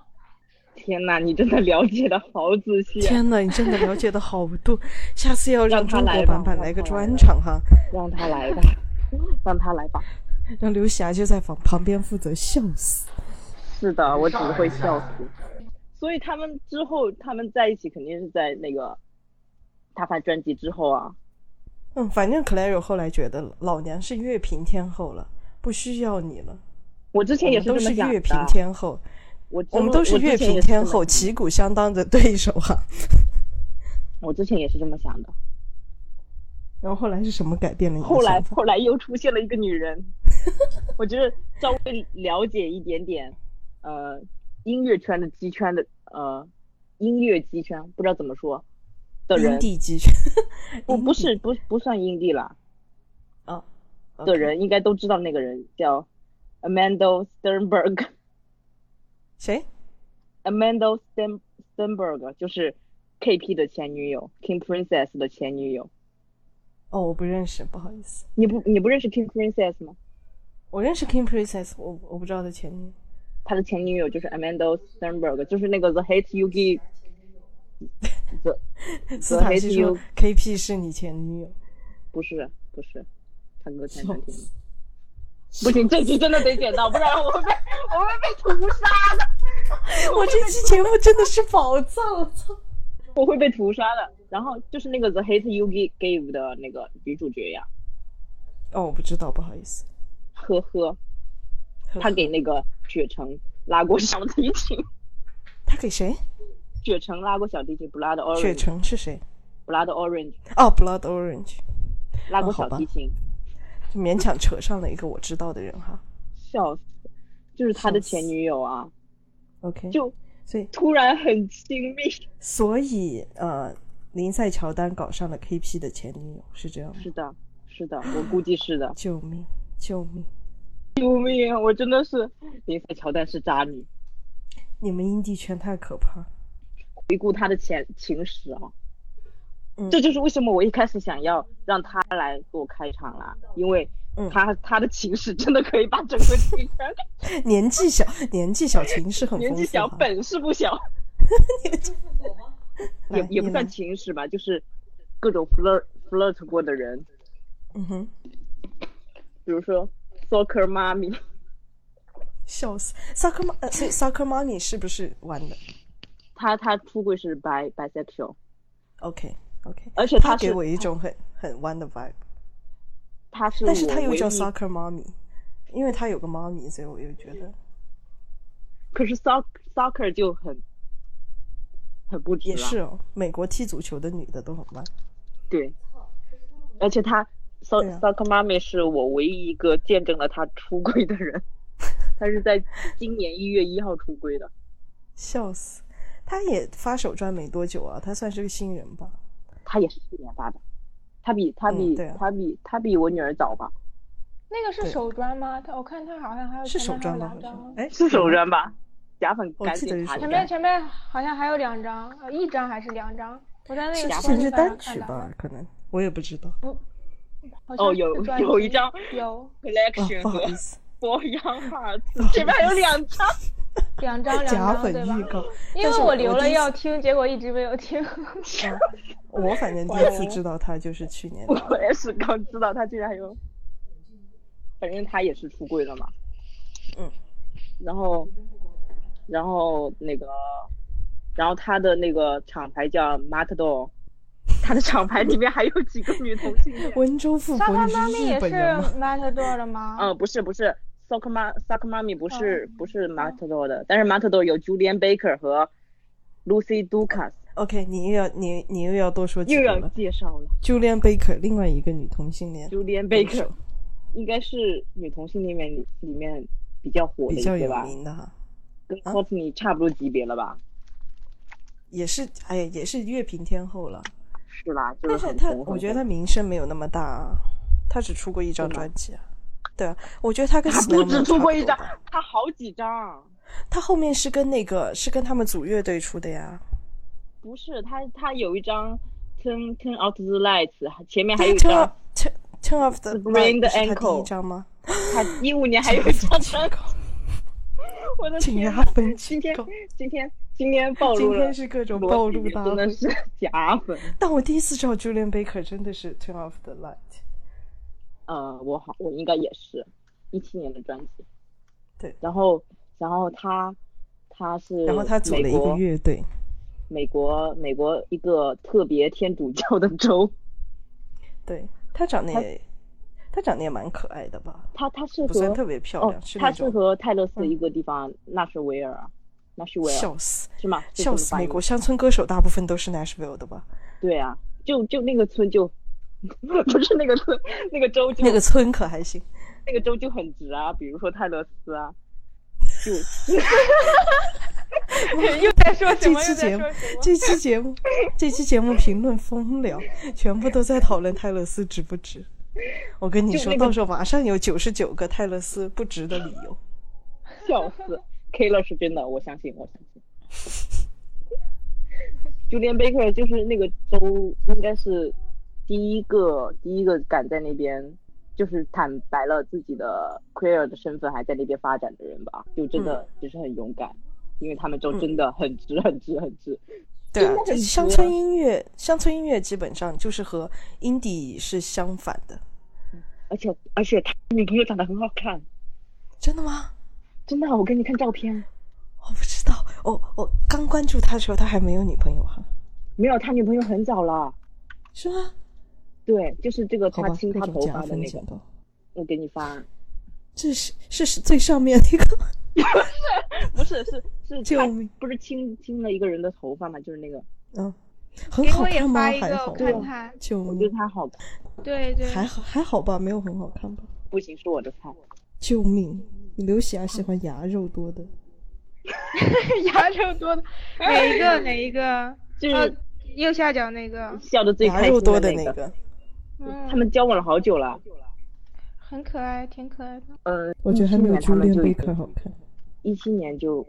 天呐，你真的了解的好仔细、啊，天呐，你真的了解的好多，下次要让中国版本来个专场哈，让他来吧，让他来吧。让刘霞就在旁旁边负责笑死。是的，我只会笑死。所以他们之后，他们在一起肯定是在那个他发专辑之后啊。嗯，反正 Clare 后来觉得老娘是乐评天后了，不需要你了。我之前也是这么想的。乐评天后，我我们都是乐前也是这么评天后，旗鼓相当的对手哈。我之前也是这么想的。然后后来是什么改变了后来后来又出现了一个女人，我觉得稍微了解一点点，呃，音乐圈的鸡圈的呃，音乐鸡圈不知道怎么说的人，地鸡圈不 不是不不算阴地啦啊的人，应该都知道那个人叫 Amanda Sternberg。谁？Amanda Sten Sternberg 就是 KP 的前女友，King Princess 的前女友。哦，我不认识，不好意思。你不你不认识 King Princess 吗？我认识 King Princess，我我不知道他前女友。他的前女友就是 Amanda Sternberg，就是那个 The Hate You Give。The 斯坦西 Hate 说 You：“KP 是你前女友。不是不是，唱歌太难听了。不行，这期真的得剪到，不然我会被我会被屠杀的，”我这期节目真的是宝藏，我操！我会被屠杀的。然后就是那个 The Hate You Give Gave 的那个女主角呀，哦，我不知道，不好意思。呵呵，他给那个雪城拉过小提琴，他给谁？雪城拉过小提琴，Blood 雪 Orange，Blood 城是谁？Orange 哦，Blood Orange，拉过小提琴，就勉强扯上了一个我知道的人哈。笑死，就是他的前女友啊，OK，就所以突然很亲密。所以呃，林赛乔丹搞上了 KP 的前女友，是这样吗？是的，是的，我估计是的。救命！救命！救命！啊！我真的是林赛乔丹是渣女。你们阴地圈太可怕。回顾他的前情史啊，嗯这就是为什么我一开始想要让他来做开场啦，因为嗯她她的情史真的可以把整个剧圈 年纪小，年纪小，情史很、啊。年纪小，本事不小，也来也不算情史吧，就是各种 flirt flirt 过的人，嗯哼，比如说 soccer 妈咪，笑死。Soccer 妈，呃，所以 Soccer 妈咪是不是玩的他他出柜是 bi bisexual，？OK OK，而且他给我一种很很弯的 vibe，他是但是他又叫 Soccer 妈咪，因为他有个妈咪，所以我又觉得可是 soc soccer 就很很不值了也是哦。美国踢足球的女的都很弯。对，而且他 soccer mommy 是我唯一一个见证了他出柜的人，他是在今年一月一号出柜的。笑死！他也发首专没多久啊，他算是个新人吧？他也是去年发的，他比他比、嗯啊他比他比我女儿早吧？那个是手砖吗？他我看他好像还有是手专吗？两张。好像哎，是手砖吧？假粉赶我记得紧查前面前面好像还有两张，呃一张还是两张？我在那是个假是手机上单曲吧可能我也不知道。哦，有有一张有 哦，collection 和，For Young Hearts，前面还有两张。两张两假粉张对吧预？告。因为我留了要听，结果一直没有听。我反正第一次知道他就是去年。我也是刚知道他居然还有，反正他也是出柜了嘛。嗯。然后，然后那个，然后他的那个厂牌叫 Matador，他的厂牌里面还有几个女同性恋。温州富婆，你是日妈咪也是本人吗？Matador 的吗？嗯，不是不是，Soccer Ma Soccer Mommy 不是、不是 Matador 的，但是 Matador 有 Julian Baker 和 Lucy Ducas，OK，你又要你你又要多说几又要。介绍了 Julian Baker，另外一个女同性恋，Julian Baker 应该是女同性里面里面比较火的比较有名的哈，跟啊 Courtney 差不多级别了吧？也是哎呀，也是乐评天后了。是啦，就但是她是很红，我觉得她名声没有那么大啊，她只出过一张专辑啊。对啊，我觉得他跟他不止出过一张他好几张。他后面是跟那个是跟他们组乐队出的呀。不是他，他有一张 Turn Turn Out the Lights，前面还有一张 turn turn off the light 是他第 ankle 一张吗？他 一五年还有一张我的请天今天今天今天暴露了，今天是各种暴露的。真的是 假粉。但我第一次知道 Julian Baker 真的是 turn off the light。呃，我好，我应该也是一七年的专辑。对然后然后他他是然后他组了一个乐队，美国美国一个特别天主教的州，对他长得他也他长得也蛮可爱的吧？他他适不算合特别漂哦亮，是，他适那种合泰勒斯一个地方，纳什维尔啊，纳什维尔笑死是吗？笑死！美国乡村歌手大部分都是 Nashville 的吧？对啊，就就那个村就 不是那个村，那个州就那个村可还行。那个州就很直啊，比如说泰勒斯啊，就 又在说什这期节目？这期节目，这期节目评论疯了，全部都在讨论泰勒斯值不值。我跟你说，就那个到时候马上有九十九个泰勒斯不值的理由。笑死。K 了是真的，我相信，我相信。Julian Baker 就是那个州应该是第一个第一个敢在那边就是坦白了自己的 queer 的身份，还在那边发展的人吧，就真的就是很勇敢，因为他们就真的很直很直很直。对乡村音乐，乡村音乐基本上就是和 indie 是相反的。而且而且他女朋友长得很好看，真的吗？真的，我给你看照片。我不知道，我我刚关注他的时候，他还没有女朋友哈，没有，他女朋友很早了。是吗？对，就是这个他亲他头发的那个，分减到，我给你发。这是是是最上面那个不是？不是，是是他救命不是亲亲了一个人的头发嘛？就是那个，嗯，很好看吗？还好，看看。救我觉得！他好看，对对，还好还好吧，没有很好看吧？不行，是我的菜。救命！刘喜儿喜欢牙肉多的，牙肉多的哪一个？哪一个？就是呃，右下角那个，笑的最牙开心肉多的那那个。嗯，他们交往了好久了，很可爱，挺可爱的。嗯，我觉得还没有17年他们 Julian 就已 Baker 经好看。一七年就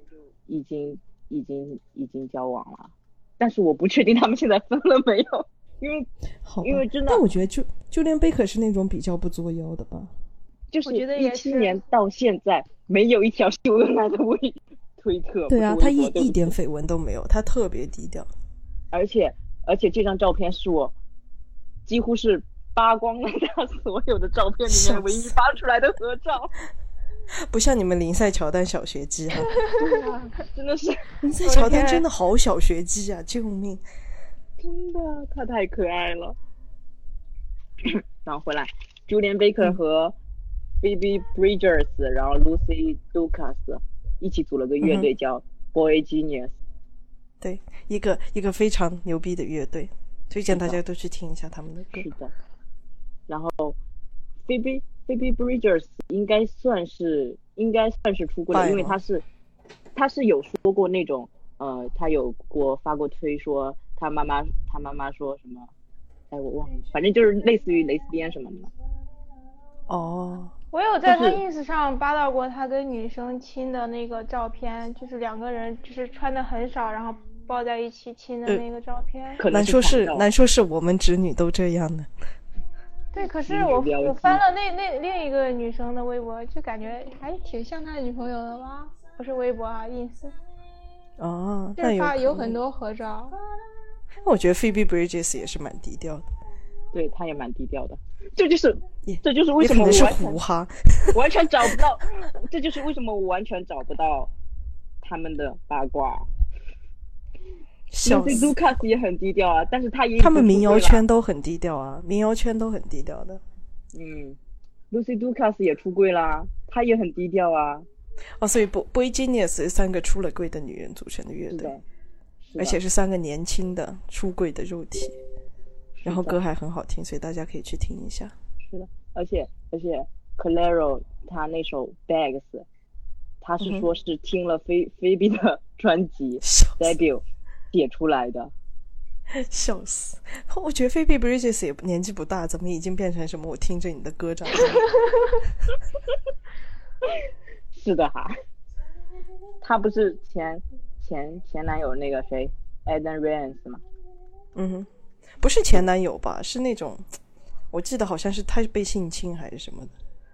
已经已经已经交往了，但是我不确定他们现在分了没有，因为好，因为真的但我觉得就 Julian Baker 是那种比较不作妖的吧？就是觉得一七年到现在没有一条秀恩爱的微推特，对啊，他一一点绯闻都没有，他特别低调。而且而且这张照片是我几乎是扒光了 他所有的照片里面唯一发出来的合照，不像你们林赛乔丹小学鸡哈，真的是林赛乔丹真的好小学鸡啊！救命！真的，他太可爱了。然后回来，Julian Baker 和 Phoebe Bridgers，然后 Lucy Lucas 一起组了个乐队叫 Boy Genius。对，一个一个非常牛逼的乐队，推荐大家都去听一下他们的歌是。的。然后 Phoebe Phoebe Bridgers 应该算是应该算是出柜了，因为他是他是有说过那种呃，他有过发过推说他妈妈他妈妈说什么，哎我忘了，反正就是类似于蕾丝边什么的。哦，我有在他 ins 上扒到过他跟女生亲的那个照片，就是两个人就是穿的很少，然后抱在一起亲的呃那个照片。可能难说是难说是我们侄女都这样的。对，可是我我翻了那那另一个女生的微博，就感觉还挺像他的女朋友的吧？不是微博啊，ins，哦，就是那有有很。多合照。我觉得 Phoebe Bridges 也是蛮低调的，对他也蛮低调的，这就是也这就是为什么我完全胡哈。完全找不到，这就是为什么我完全找不到他们的八卦。笑 Lucy 死！Lucas 也很低调啊，但是他也他们民谣圈都很低调啊，民谣圈都很低调的。嗯，Lucy Lucas 也出柜啦，她也很低调啊，哦，所以 Boy Boy Genius 是三个出了柜的女人组成的乐队而且是三个年轻的出柜的肉体，然后歌还很好听，所以大家可以去听一下。是的，而且而且 Claro 他那首 Bags，他是说是听了菲菲比的专辑 debut 写出来的，笑死！我觉得菲比 Bridges 也年纪不大，怎么已经变成什么我听着你的歌长大？是的哈，他不是前前前男友那个谁 Eden Reyes 吗，嗯哼，不是前男友吧？是那种，我记得好像是他被性侵还是什么的。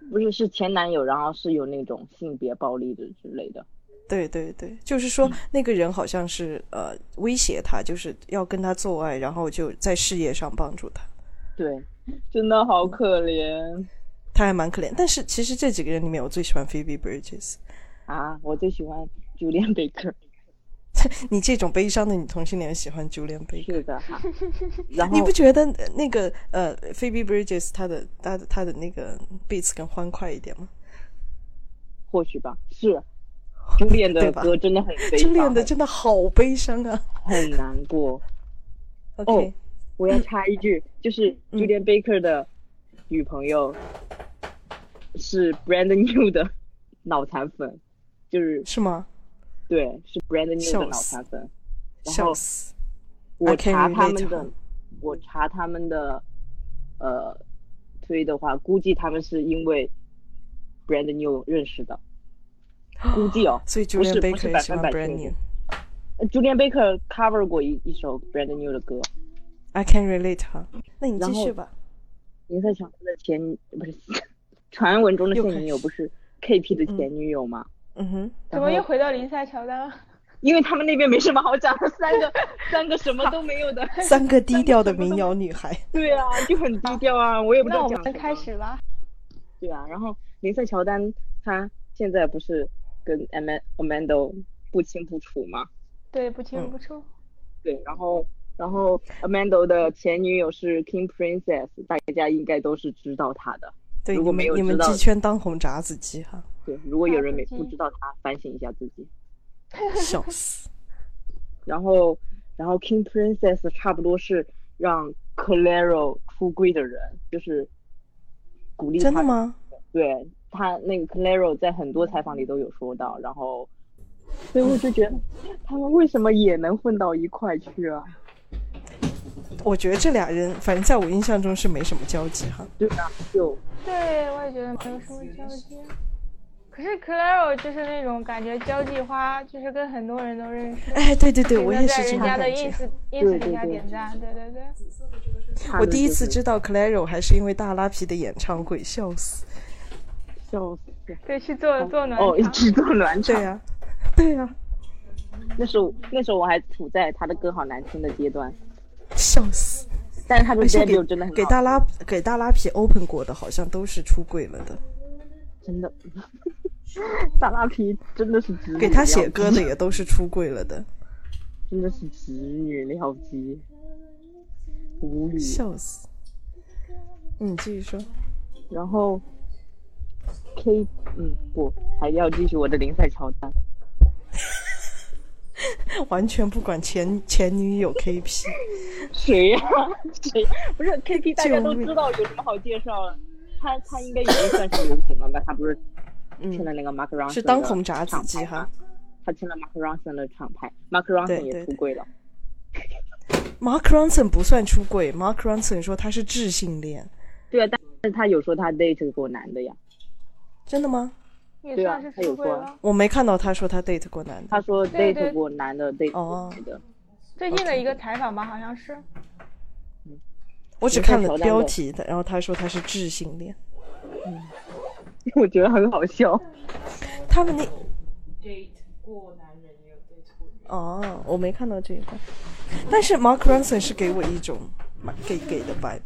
不是是前男友，然后是有那种性别暴力的之类的。对对对，就是说那个人好像是呃威胁他，就是要跟他做爱，然后就在事业上帮助他。对，真的好可怜他还蛮可怜。但是其实这几个人里面，我最喜欢 Phoebe Bridges。啊！我最喜欢 Julian Baker。你这种悲伤的女同性恋喜欢 Julian Baker？是的哈。然后你不觉得那个呃 Phoebe Bridges 她的她的她的那个 beats 更欢快一点吗？或许吧，是。Julian 的歌真的很悲伤，Julian 的真的好悲伤啊。很难过。OK，、我要插一句，就是嗯 Julian Baker 的女朋友是 Brandon New 的脑残粉，就是是吗？对，是 Brandon New 的脑残粉。然笑后死！我查他们的，我查他们的呃推的话，估计他们是因为 Brandon New 认识的，估计哦。所以不是 Julian 不是 Baker 喜欢百分百 Brand New 定。呃 Julian Baker cover 过一一首 Brandon New 的歌，I can relate 哈。那你然后继续吧。林赛强的前不是 传闻中的又开现女友不是 KP 的前女友吗？嗯哼，怎么又回到林赛乔丹了？因为他们那边没什么好讲的，三个三个什么都没有的。三个低调的民谣女孩。对啊，就很低调啊，我也不知那我们道讲什么。开始吧。对啊，然后林赛乔丹她现在不是跟 Am Amanda 不清不楚吗？对，不嗯清不楚。对，然后然后 Amanda 的前女友是 King Princess，大家应该都是知道她的。对，如果没有知道们鸡圈当红炸子鸡哈，对，如果有人没不知道她，反省一下自己。笑死！然后，然后 King Princess 差不多是让 Claro 出柜的人，就是鼓励他。真的？吗？对他那个 Claro 在很多采访里都有说到，然后，所以我就觉得 他们为什么也能混到一块去啊？我觉得这俩人，反正在我印象中是没什么交集哈。对啊，就对，我也觉得没有什么交集。可是 Claro 就是那种感觉交际花，就是跟很多人都认识。哎，对对对，我也是这常在人家的 ins ins 底下点赞，对对对。他们我第一次知道 Claro 还是因为大拉皮的演唱会，笑死！笑死。对，去做做暖哦，一起。做暖场。对呀、对呀、那时候那时候我还处在他的歌好难听的阶段，笑死！但是他的而且给 debut 真的很好给大拉给大拉皮 open 过的，好像都是出柜了的。真的，大拉皮真的是直女给他写歌的也都是出柜了的，真的是直女了机，无语。笑死！嗯，继续说。然后 K，嗯，不，还要继续我的零赛乔丹。完全不管前前女友 KP，谁呀、谁？不是 KP，大家都知道有什么好介绍了。他他应该已经算是流行了吧？他不是签了那个 Mark Ronson 嗯是当红炸子鸡哈。他签了 Mark Ronson 的厂牌，Mark Ronson 也出柜了。Mark Ronson 不算出柜，Mark Ronson 说他是智性恋，对啊，但是他有说他 date 过男的呀。真的吗？也对啊算是他有说出柜了。我没看到他说他 date 过男的。他说 date 过男的，date 过哦女的。最近的一个采访吧，好像是。我只看了标题的，然后他说他是智性恋。嗯 我觉得很好笑。他们那 date 过男人也有 date 过女人。哦，我没看到这一块。但是 Mark Ronson 是给我一种蛮 gay gay 的 vibe。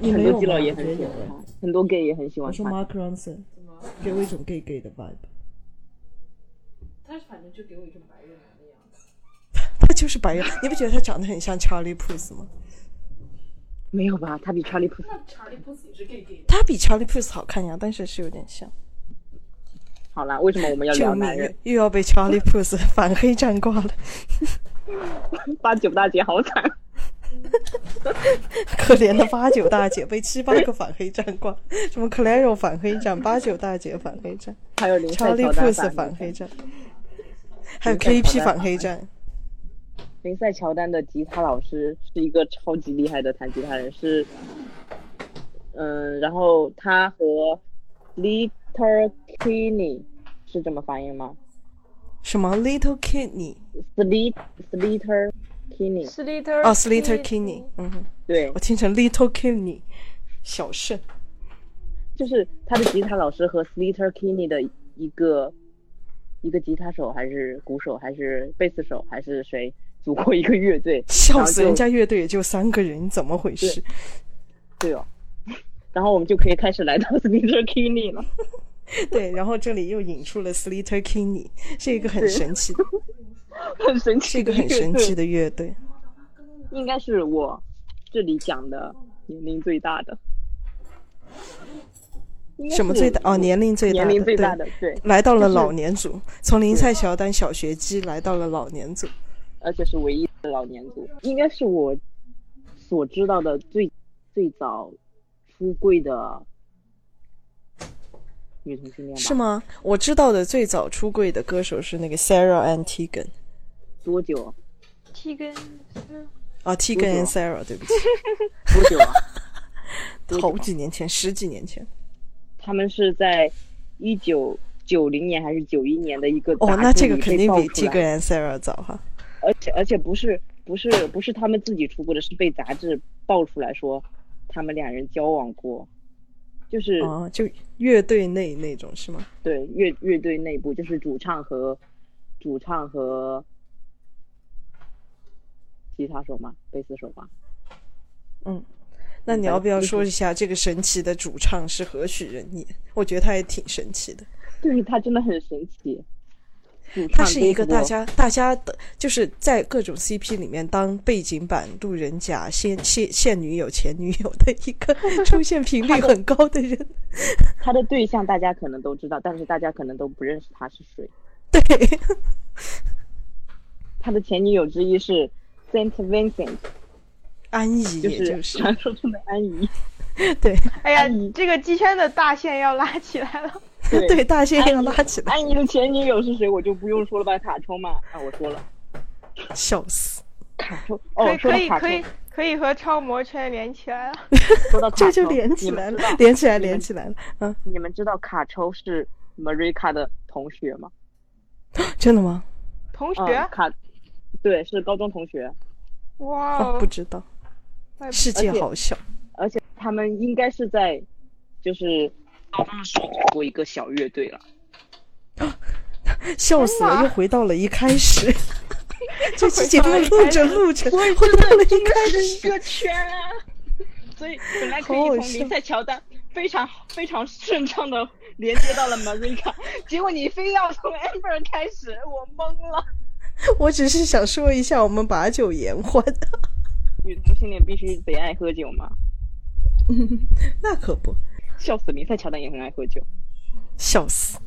你很没有吗？多基佬也很喜欢他，很多 gay 也很喜欢我说。Mark Ronson 给我一种 gay gay 的 vibe。他反正就给我一种白人男的样子。他就是白人，你不觉得他长得很像 Charlie Puth 吗？没有吧？他比 Charlie Puth 那查理波斯也是 gay gay。他比 Charlie Puth 好看呀，但是是有点像。好啦，为什么我们要聊男人？！又要被 Charlie Puth 反黑站挂了，八九大姐好惨。可怜的八九大姐被七八个反黑站挂，什么 Claro 反黑站，八九大姐反黑站还有林赛，Charlie 乔丹 Puth 反反黑站，还有林赛乔 KP 反黑站。林赛乔丹的吉他老师是一个超级厉害的弹吉他人，是，嗯，然后他和 Litter Kinney 是这么发音吗？什么 Little Kidney？Slit Sliter Kinney，Slater 哦，Slater Kinney。嗯哼，对我，听成 Little Kidney，小胜。就是他的吉他老师和 Slater Kinney 的一个一个吉他手还是鼓手还是贝斯手还是谁组过一个乐队，笑死！人家乐队也就三个人，怎么回事？对哦，然后我们就可以开始来到 Slater Kinney 了。对，然后这里又引出了 Slater Kinney，是一个很神奇，很神奇是一个很神奇的乐队。应该是我这里讲的年龄最大的。什么最大？哦，年龄最大的，年龄最大的，对，来到了老年组，从林赛乔丹小学鸡来到了老年组。而且是唯一的老年组，应该是我所知道的最最早出柜的女同性恋吧？是？吗？我知道的最早出柜的歌手是那个 Sarah and Tegan，多久？T 跟啊，Tegan and Sarah，对不起，多久啊？好几年前，十几年前。他们是在一九九零年还是九一年的一个哦，那这个肯定比 Tegan and Sarah 早哈。而且而且不是不是不是他们自己出柜的，是被杂志爆出来说他们两人交往过，就是、哦，就乐队内那种是吗？对乐乐队内部，就是主唱和主唱和吉他手嘛，贝斯手嘛。嗯，那你要不要说一下这个神奇的主唱是何许人也？我觉得他也挺神奇的。对他真的很神奇。主他是一个大家大家的，就是在各种 CP 里面当背景板、路人甲、现现现女友、前女友的一个 出现频率很高的人。他的对象大家可能都知道，但是大家可能都不认识他是谁。对，他的前女友之一是 Saint Vincent，安怡就是传说中的安怡。对哎呀你，这个鸡圈的大线要拉起来了。对对，大线要拉起来，安怡的前女友是谁，我就不用说了吧？卡抽嘛，啊，我说了，笑死！卡抽。可哦，以可以可，以可以和超模圈连起来了。说到卡这就抽连起来了你们知道，连起来，连起来了。嗯，你们知道卡抽是 Marika 的同学吗？真的吗？同学，嗯，卡，对，是高中同学，哇不，知道。世界好小。而且他们应该是在就是高中的时候组过一个小乐队了。笑死了，又回到了一开始。这期节目录着录着，所以回到了一真的开是一始。个圈啊！所以本来可以从林赛乔丹非常非常顺畅的连接到了 Marika，结果你非要从 Amber 开始，我懵了。我只是想说一下，我们把酒言欢。女同性恋必须得爱喝酒吗？那可不，笑死！林赛乔丹也很爱喝酒。笑死。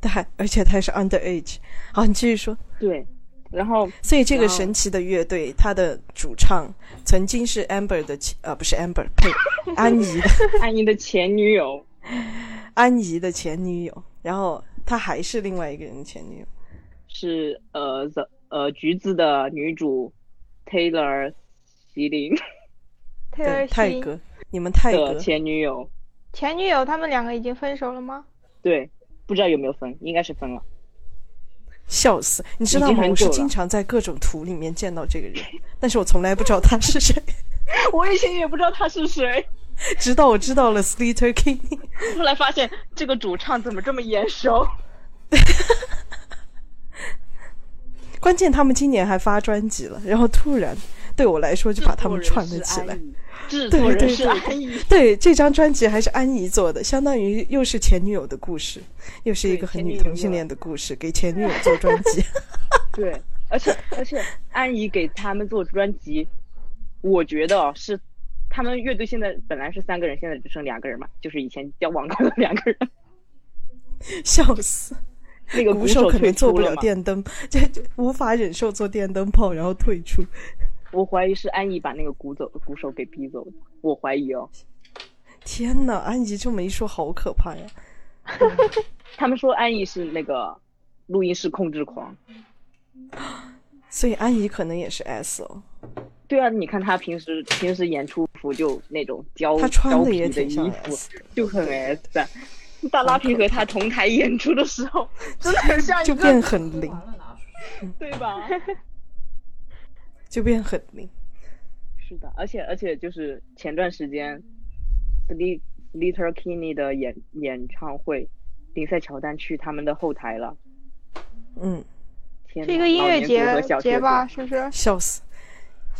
他还而且他还是 underage。好，你继续说。对，然后所以这个神奇的乐队，他的主唱曾经是 Amber 的前，呃，不是 Amber，呸，安妮的 安妮的前女友 安妮的前女友，然后他还是另外一个人的前女友。是呃 The 呃橘子的女主 Taylor 席琳 泰哥，你们泰的哥，前女友。前女友，他们两个已经分手了吗？对，不知道有没有分，应该是分了。笑死！你知道吗？我是经常在各种图里面见到这个人，但是我从来不知道他是谁，我以前也不知道他是谁，直到我知道了 Slater King。后来发现这个主唱怎么这么眼熟？关键他们今年还发专辑了，然后突然对我来说就把他们串了起来。制作人是对对对安怡，对，这张专辑还是安怡做的，相当于又是前女友的故事，又是一个很女同性恋的故事，给前女友做专辑。对，而且而且安怡给他们做专辑，我觉得哦是他们乐队现在本来是三个人，现在只剩两个人嘛，就是以前交往过的两个人。笑死！那个鼓手可能做不了电灯，就就无法忍受做电灯泡，然后退出。我怀疑是安怡把那个鼓走鼓手给逼走的，我怀疑哦。天呐，安怡这么一说，好可怕呀！他们说安怡是那个录音室控制狂。所以安怡可能也是 S 哦，对啊，你看他平时平时演出服就那种胶她穿胶的也皮的挺像衣服，S，就很 S 啊。大拉皮和他同台演出的时候，真的很像一个就变很灵。对吧？就变很灵。是的，而且而且就是前段时间，Slit Little Kinney 的演演唱会，林赛乔丹去他们的后台了。嗯，天哪，是一个音乐节节吧？是不是？笑死，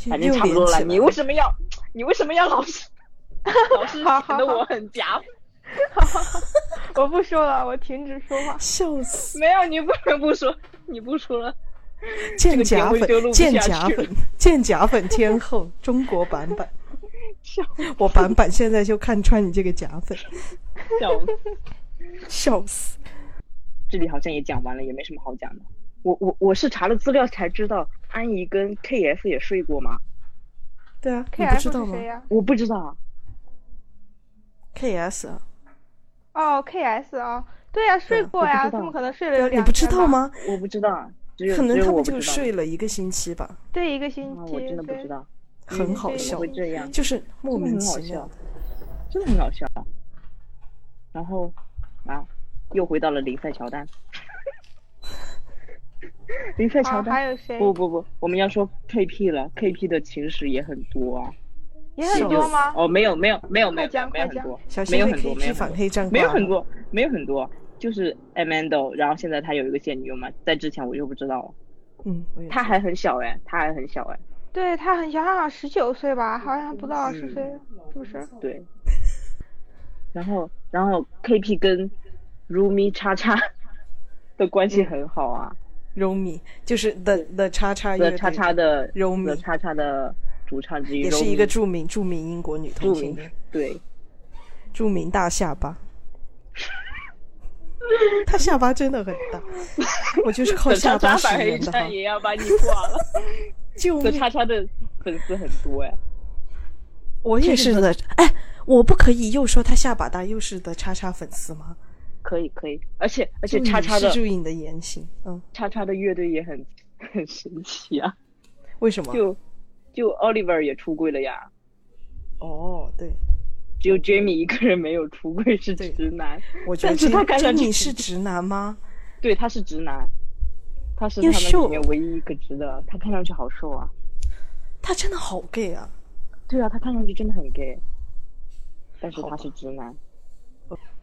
反正差不多了。你为什么要你为什么要老是 老是好好好显得我很假？我不说了，我停止说话。笑死？没有，你不能不说，你不说了。见假粉，见假粉，见假粉天后，中国版本。笑我版本现在就看穿你这个假粉，笑死。笑死！这里好像也讲完了，也没什么好讲的。我我我是查了资料才知道，安怡跟 KF 也睡过吗？对啊，你 K 不 F 知道吗是谁呀？我不知道。？KS 啊，哦，K S 啊，对呀，睡过呀，他们可能睡了有两你不知？道吗？我不知道，可能他们就睡了一个星期吧，对，一个星啊，期。我真的不知。道，很好笑会，这样？就是莫名很好其妙笑。，真的很好笑。然后啊，又回到了林赛乔丹。林赛乔啊，丹，还有谁？不不不，我们要说 KP 了，KP 的情史也很多啊。也很多吗？哦，没有没有没有没有没有很多没有很多，没有反黑站挂了没有很多，没有很多，就是 Amanda，然后现在他有一个现女友嘛，在之前我就不知道了，嗯，他还很小哎，他还很小哎，对他很小，他好像十九岁吧，好像不到二十嗯岁，是不是？对。然后然后 KP 跟 Rumi 叉叉的关系很好啊 Romi 就是 The The 叉叉乐，The 叉叉的 The 叉叉的主唱之一，也是一个著名著名英国女同著名性恋，对，著名大下巴。她下巴真的很大，我就是靠下巴叉叉反黑食言的哈站。也要把你挂了命！叉叉的粉丝很多哎。我也是的，哎，我不可以又说他下巴大，又是的叉叉粉丝吗？可以可以，而且而且叉叉的是注意你的言行，嗯，叉叉的乐队也很 很神奇啊，为什么？就就 Oliver 也出柜了呀，哦，对，只有 Jamie 一个人没有出柜是直男，我觉得但是他看上去你是直男吗？对，他是直男，他是他们里面唯一一个直的，他看上去好瘦啊，他真的好 gay 啊！对啊，他看上去真的很 gay，但是他是直男，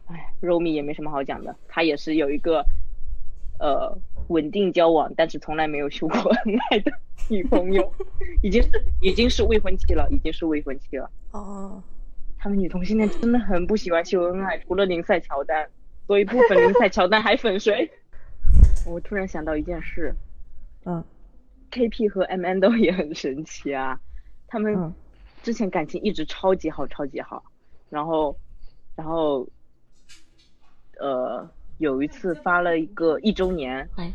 哎，Romy 也没什么好讲的，他也是有一个呃稳定交往，但是从来没有秀过 恩爱的女朋友，已经是已经是未婚妻了，已经是未婚妻了。哦，他们女同性恋真的很不喜欢秀恩爱，除了林赛乔丹，所以不粉林赛乔丹还粉谁？我突然想到一件事。嗯，KP 和 Amanda 也很神奇啊，他们嗯。之前感情一直超级好，超级好，然后，然后，呃，有一次发了一个一周年，嗯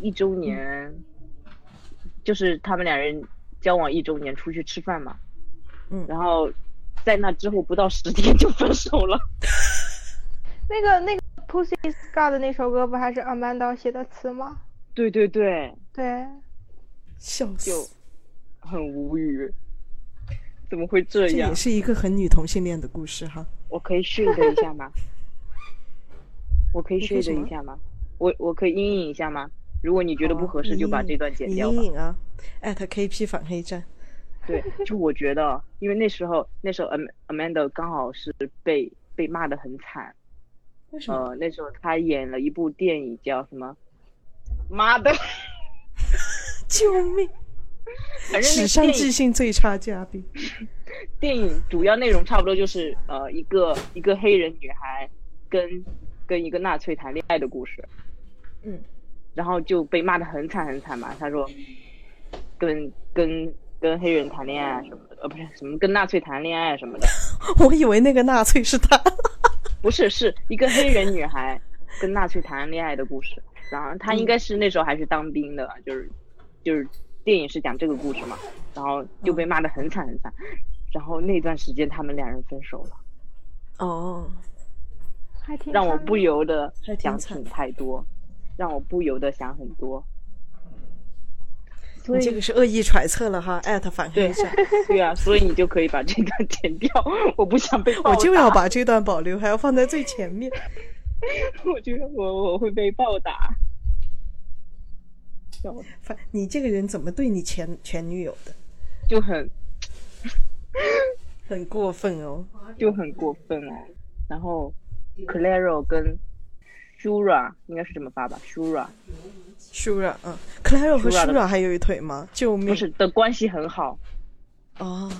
一周年，就是他们两人交往一周年出去吃饭嘛，嗯。然后在那之后不到十天就分手了。那个那个 Pussy God 的那首歌不还是 Amanda 写的词吗？对对对，对，笑就死！很无语，怎么会这样这也？是一个很女同性恋的故事哈。我可以 shade 一下吗？我可以你可以什 shade 么一下吗？我我可以阴影一下吗？如果你觉得不合适，就把这段剪掉吧。阴影啊，艾特 KP 反黑站。对，就我觉得，因为那时候那时候 Am Amanda 刚好是被被骂的很惨，为什么？呃，那时候他演了一部电影叫什么？妈的，救命！反正史上记性最差嘉宾。电影主要内容差不多就是呃一个一个黑人女孩跟跟一个纳粹谈恋爱的故事，嗯，然后就被骂的很惨很惨嘛。他说跟跟跟黑人谈恋爱啊什么的，呃不是什么跟纳粹谈恋爱啊什么的，我以为那个纳粹是他。不是是一个黑人女孩跟纳粹谈恋爱的故事。然后她应该是那时候还是当兵的，就是就是电影是讲这个故事嘛，然后就被骂的很惨很惨。然后那段时间他们两人分手了。哦，还挺让我不由得想惨挺太多，让我不由得想很多。所以你这个是恶意揣测了哈，艾特反黑对站。对啊，所以你就可以把这段剪掉，我不想被我，就要把这段保留，还要放在最前面。我觉得我我会被暴打。你这个人怎么对你前前女友的？就很很过分哦。就很过分哦。然后 Claro 跟 Shura 应该是这么发吧，Shura Shura，嗯，Claro 和 Shura 还有一腿吗？救命！不是的关系很好，哦，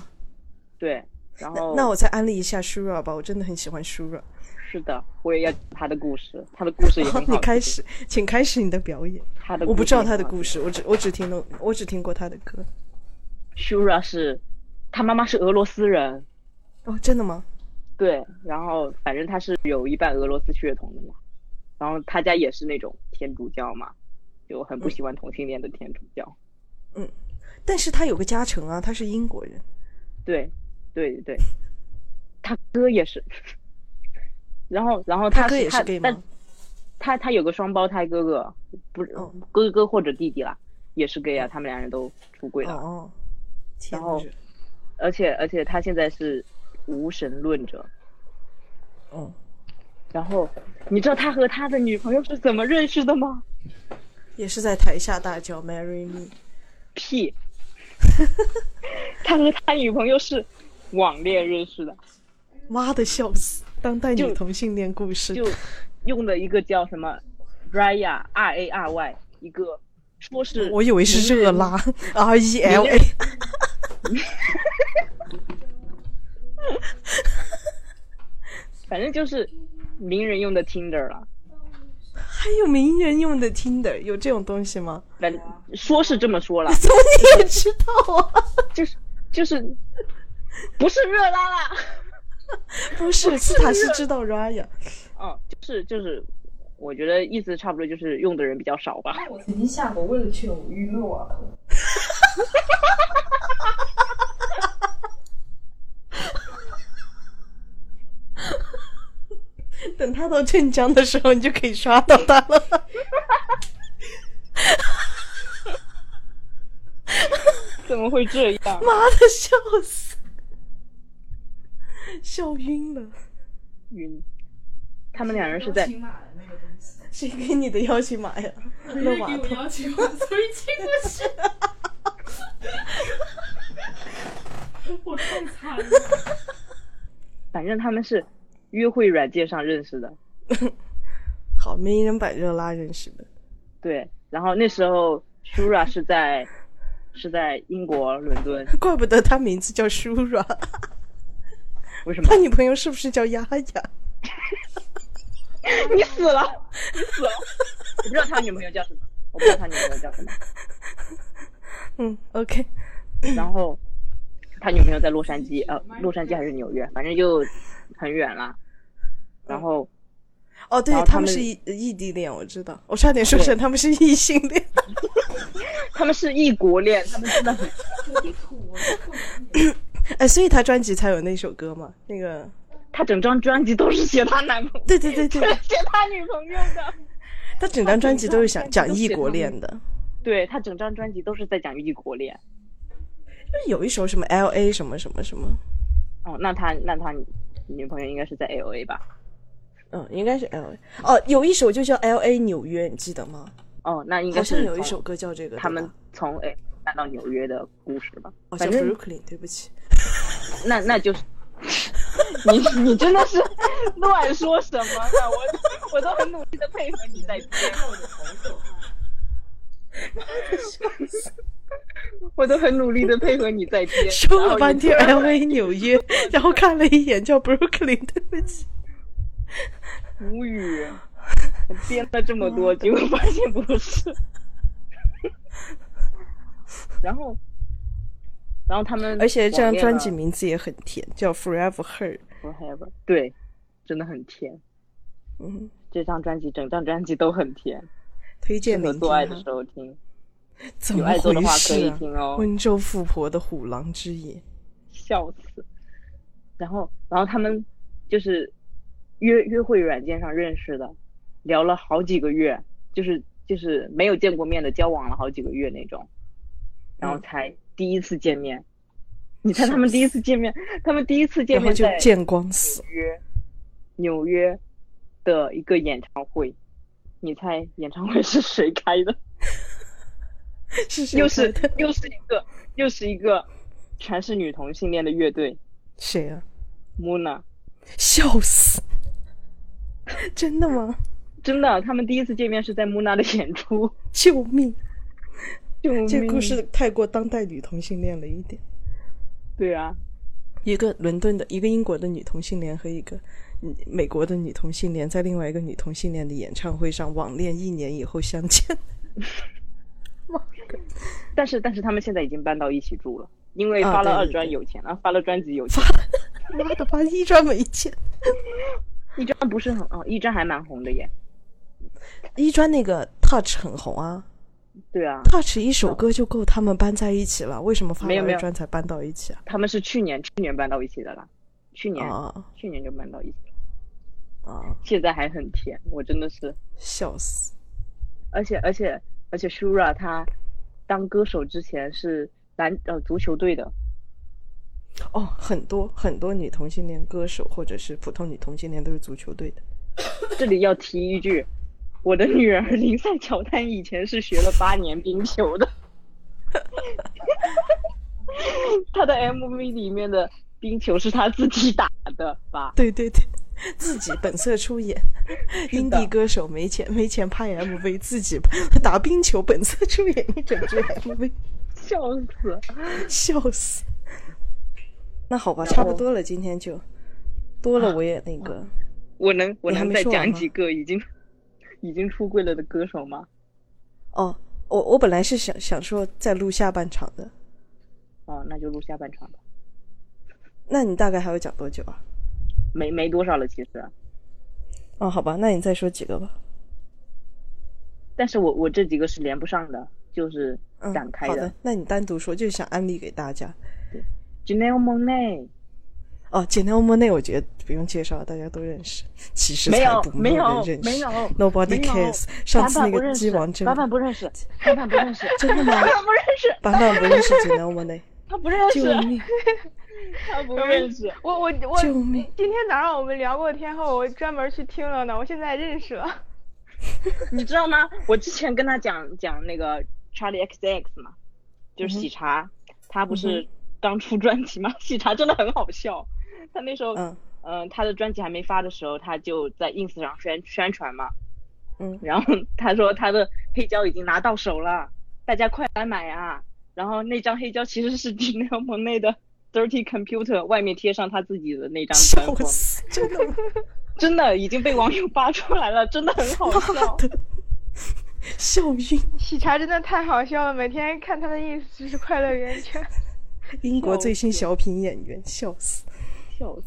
对。然后那我再安利一下 Shura 吧，我真的很喜欢 Shura。是的，我也要他的故事，他的故事也很好听。你开始，请开始你的表演。他的我不知道他的故事，我只我只听了，我只听过他的歌。Shura 是他妈妈是俄罗斯人，哦，真的吗？对，然后反正他是有一半俄罗斯血统的嘛，然后他家也是那种天主教嘛，就很不喜欢同性恋的天主教。嗯但是他有个加成啊，他是英国人。对，对对，他哥也是，然后然后他哥也是 gay 但吗？他他有个双胞胎哥哥，不是哦哥哥或者弟弟啦，也是 gay 啊，他们两人都出柜了，哦，然后而且而且他现在是无神论者。哦，然后你知道他和他的女朋友是怎么认识的吗？也是在台下大叫 “Marry me”。屁！他和他女朋友是网恋认识的，妈的，笑死！当代女同性恋故事。就用的一个叫什么 Raya R A R Y 一个说是我以为是热拉 R E L A。反正就是名人用的 Tinder 了。还有名人用的 Tinder 有这种东西吗？反说是这么说了，怎么你也知道啊？就是就是不是热拉拉，不是，斯塔是知道 Raya。哦，就是就是，我觉得意思差不多，就是用的人比较少吧。我曾经下过，为了去偶遇勒瓦头。等他到镇江的时候，你就可以刷到他了。怎么会这样？妈的，笑死，笑晕了。晕。他们两人是在谁给你的邀请码呀？勒瓦给我头。邀请码，所以进不去。我太惨了。反正他们是约会软件上认识的，好，名人百热拉认识的。对。然后那时候 Shura 是在 是在英国伦敦，怪不得他名字叫 Shura，为什么他？女朋友是不是叫丫丫？你死了，你死了！我不知道他女朋友叫什么，我不知道他女朋友叫什么。嗯，OK，然后他女朋友在洛杉矶，呃，洛杉矶还是纽约，反正就很远啦。然后哦，对他们是异异地恋，我知道，我差点说成他们是异性恋。他们是异国恋，他们真的很 哎，所以他专辑才有那首歌嘛？那个，他整张专辑都是写他男朋友，对对对对，写他女朋友的。他整张专辑都是想讲异国恋的。对他整张专辑都是在讲异国恋。就有一首什么 L A 什么什么什么，哦，那他那他女朋友应该是在 L A 吧？嗯，应该是 L A。哦，有一首就叫 L A 纽约，你记得吗？哦，那应该是从像有一首歌叫这个，他们从 A 搬到纽约的故事吧。哦正 Brooklyn，对不起。那那就是 你你真的是乱说什么呢？我我都很努力的配合你在编，我 都很努力的配合你在编，说了半天 L A 纽约，然后看了一眼叫 Brooklyn，对不起。无语。我编了这么多，结果发现不是。然后，然后他们而且这张专辑名字也很甜，叫 Forever Her。Forever，对，真的很甜。嗯，这张专辑整张专辑都很甜，推荐聆听啊做爱的时候听。怎么有爱做的回话可以事啊？听哦，温州富婆的虎狼之夜。笑死。然后，然后他们就是约约会软件上认识的，聊了好几个月，就是就是没有见过面的，交往了好几个月那种，然后嗯才第一次见面。你猜他们第一次见面，他们第一次见面在就见光死纽。约，纽约的一个演唱会，你猜演唱会是谁开的？是谁又是又是一个又是一个全是女同性恋的乐队 谁啊？Muna，笑死！真的吗？真的，他们第一次见面是在 Muna 的演出，救命！救命！这故事太过当代女同性恋了一点。对啊，一个伦敦的，一个英国的女同性恋和一个嗯美国的女同性恋，在另外一个女同性恋的演唱会上网恋一年以后相见。但是但是他们现在已经搬到一起住了，因为啊发了二专有钱了，发了专辑有钱。妈的，发一专没钱。一专不是很哦，一专还蛮红的耶。一专那个 Touch 很红啊对啊，，Touch 一首歌就够他们搬在一起了，为什么发了二没有没有专才搬到一起啊？他们是去年去年搬到一起的啦，去年、啊去年就搬到一起了，啊！现在还很甜，我真的是，笑死！而且而且而且 Shura 他当歌手之前是篮呃足球队的，哦，很多很多女同性恋歌手或者是普通女同性恋都是足球队的。这里要提一句，我的女儿林赛乔丹以前是学了八年冰球的，他的 MV 里面的冰球是他自己打的吧？对对对，自己本色出演，英的地歌手没钱没钱拍 MV，自己打冰球本色出演一整支 MV，笑死！笑死。那好吧，差不多了，今天就多了，我也那个。我能我还能再讲几个已经已经出柜了的歌手吗？哦，我我本来是想想说再录下半场的，哦，那就录下半场吧，那你大概还要讲多久啊？没没多少了其实，哦，好吧，那你再说几个吧。但是我我这几个是连不上的，就是嗯，展开好的，那你单独说，就是想安利给大家。Janelle Monae 哦，简单莫内，我觉得不用介绍，大家都认识。其实没有没有没有，Nobody cares。上次那个鸡王真板板不认识，板板不认识，真的吗版本不认识，板板不认识简单莫内，他不认识，救命！他不认识。我我我今天早上我们聊过天后，我专门去听了呢，我现在认识了。你知道吗？我之前跟他讲讲那个 Charlie XX 嘛，就是喜茶，他不嗯是刚出专辑吗？喜茶真的很好笑，他那时候，嗯嗯、他的专辑还没发的时候，他就在 ins 上宣宣传嘛，嗯然后他说他的黑胶已经拿到手了，大家快来买啊！然后那张黑胶其实是 Janelle Monae 的 Dirty Computer，外面贴上他自己的那张专笑封，死，真的？真的已经被网友扒出来了，真的很好笑笑晕！喜茶真的太好笑了，每天看他的 ins 就是快乐源泉。英国最新小品演员，笑死！笑死。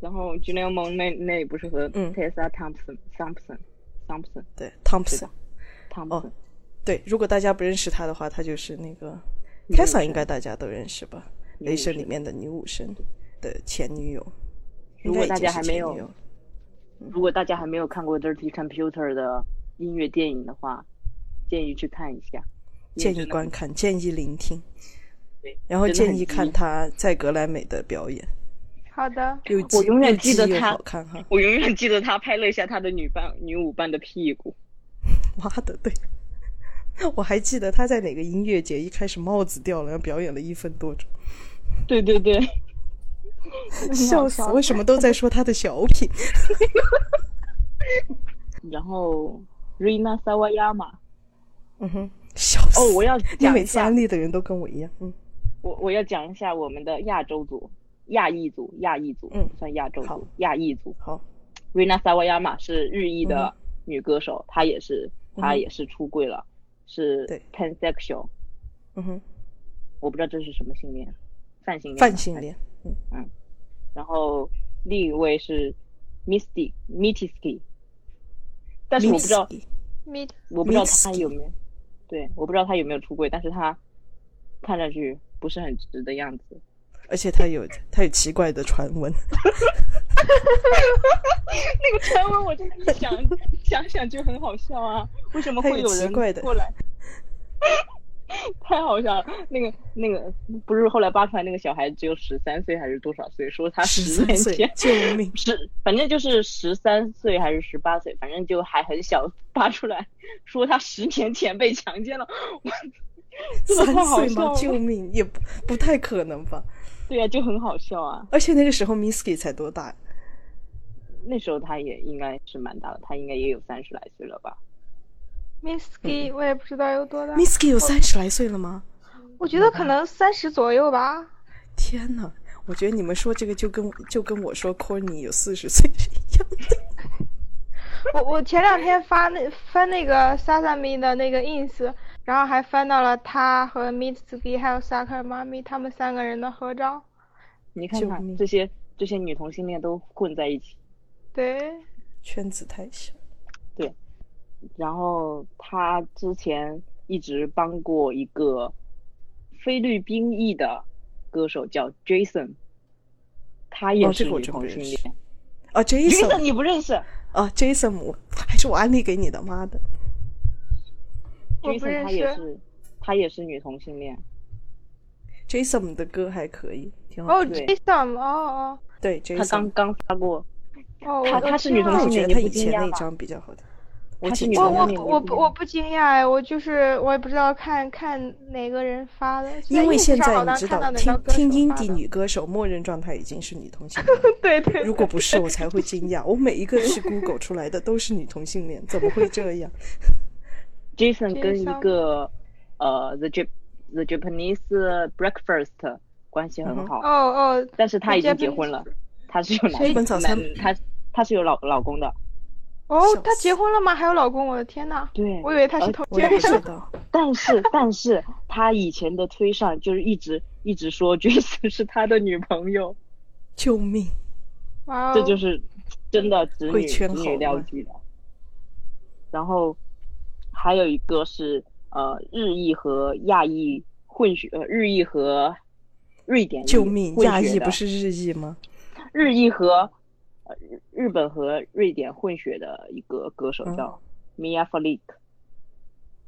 然后 Janelle Monae 那那不是和嗯 Tessa Thompson Thompson Thompson 对是，Thompson 的。Thompson 对，如果大家不认识他的话，他就是那个女武 Tessa，应该大家都认识吧？雷神神里面的女武神的前女友。如果大家还没有如果大家还没有看过 Dirty Computer 的音乐电影的话，建议去看一下。建议观看，建议聆听，对然后建议看低他在格莱美的表演，好的，又我永远记得他好看哈！我永远记得他拍了一下他的女伴女舞伴的屁股。妈的，对，我还记得他在哪个音乐节一开始帽子掉了，然后表演了一分多钟，对对对，笑死！为什么都在说他的小品？然后 Rina Sawayama，嗯哼，笑死！哦，我要你讲一下。每次安，利的人都跟我一样，嗯，我我要讲一下我们的亚洲组、亚裔组、亚裔组，嗯。算亚洲好。组、亚裔组。好，Rina Sawayama 是日裔嗯的女歌手，她也是她也是出柜了，是对。Pansexual，嗯哼，我不知道这是什么性恋，泛性恋。泛性。恋，嗯，然后另一位是 Misty Mitiski，但是我不知道 Mitski 咪我不知道他有没有，对，我不知道他有没有出柜，但是他看上去不是很直的样子。而且他有他有奇怪的传闻，那个传闻我真的一想想想就很好笑啊！为什么会有人怪的过来？太好笑了！那个那个不是后来扒出来那个小孩只有十三岁还是多少岁？说他十年前，救命！十反正就是十三岁还是十八岁，反正就还很小，扒出来说他十年前被强奸了。我这个三太好？笑了救命，也不不太可能吧。对呀、就很好笑啊。而且那个时候 Misky 才多大那时候他也应该是蛮大的，他应该也有三十来岁了吧？Misky 我也不知道有多大，Miski 有三十来岁了吗？我觉得可能三十左右吧。天呐，我觉得你们说这个就跟就跟我说 Corny 有四十岁是一样的。我我前两天发那翻那个 Sasami 的那个 ins，然后还翻到了他和 Mitsuki 还有 Saka 妈咪他们三个人的合照。你看看这些这些女同性恋都混在一起，对，圈子太小。然后他之前一直帮过一个菲律宾裔的歌手叫 Jason，他也是女同性恋。啊 Jason，Jason 你不认识啊，Jason，我还是我安利给你的，妈的。我不？Jason 认识。他也是他也是女同性恋。Jason 的歌还可以，挺好哦听。对，Jason，哦对他，Jason，刚刚发过，哦哦，他我他是女同性恋，你不觉得他以前？那张比较好听。我我我我不我不惊讶哎，我就是我也不知道看看哪个人发的，因为现在你知道，听听发 indie 的女歌手，默认状态已经是女同性 恋。对对，如果不是，我才会惊讶。我每一个去 Google 出来的都是女同性恋，怎么会这样？Jason 跟一个呃 The Jap The Japanese Breakfast 关系嗯很好，哦哦，但是他已经结婚了，他是有男日本早餐男他他是有老老公的，哦笑，她结婚了吗？还有老公？我的天呐！对我以为她是呃同我也不性恋。知道。但是但是他以前的推上就是一直一直说 Jason 是他的女朋友，救命！哇哦，这就是真的直会女直女圈好吗撩剧的。然后还有一个是呃日裔和亚裔混血，呃日裔和瑞典裔救命！混血的亚裔不是日裔吗？日裔和呃日日本和瑞典混血的一个歌手嗯叫 Mia Falik，、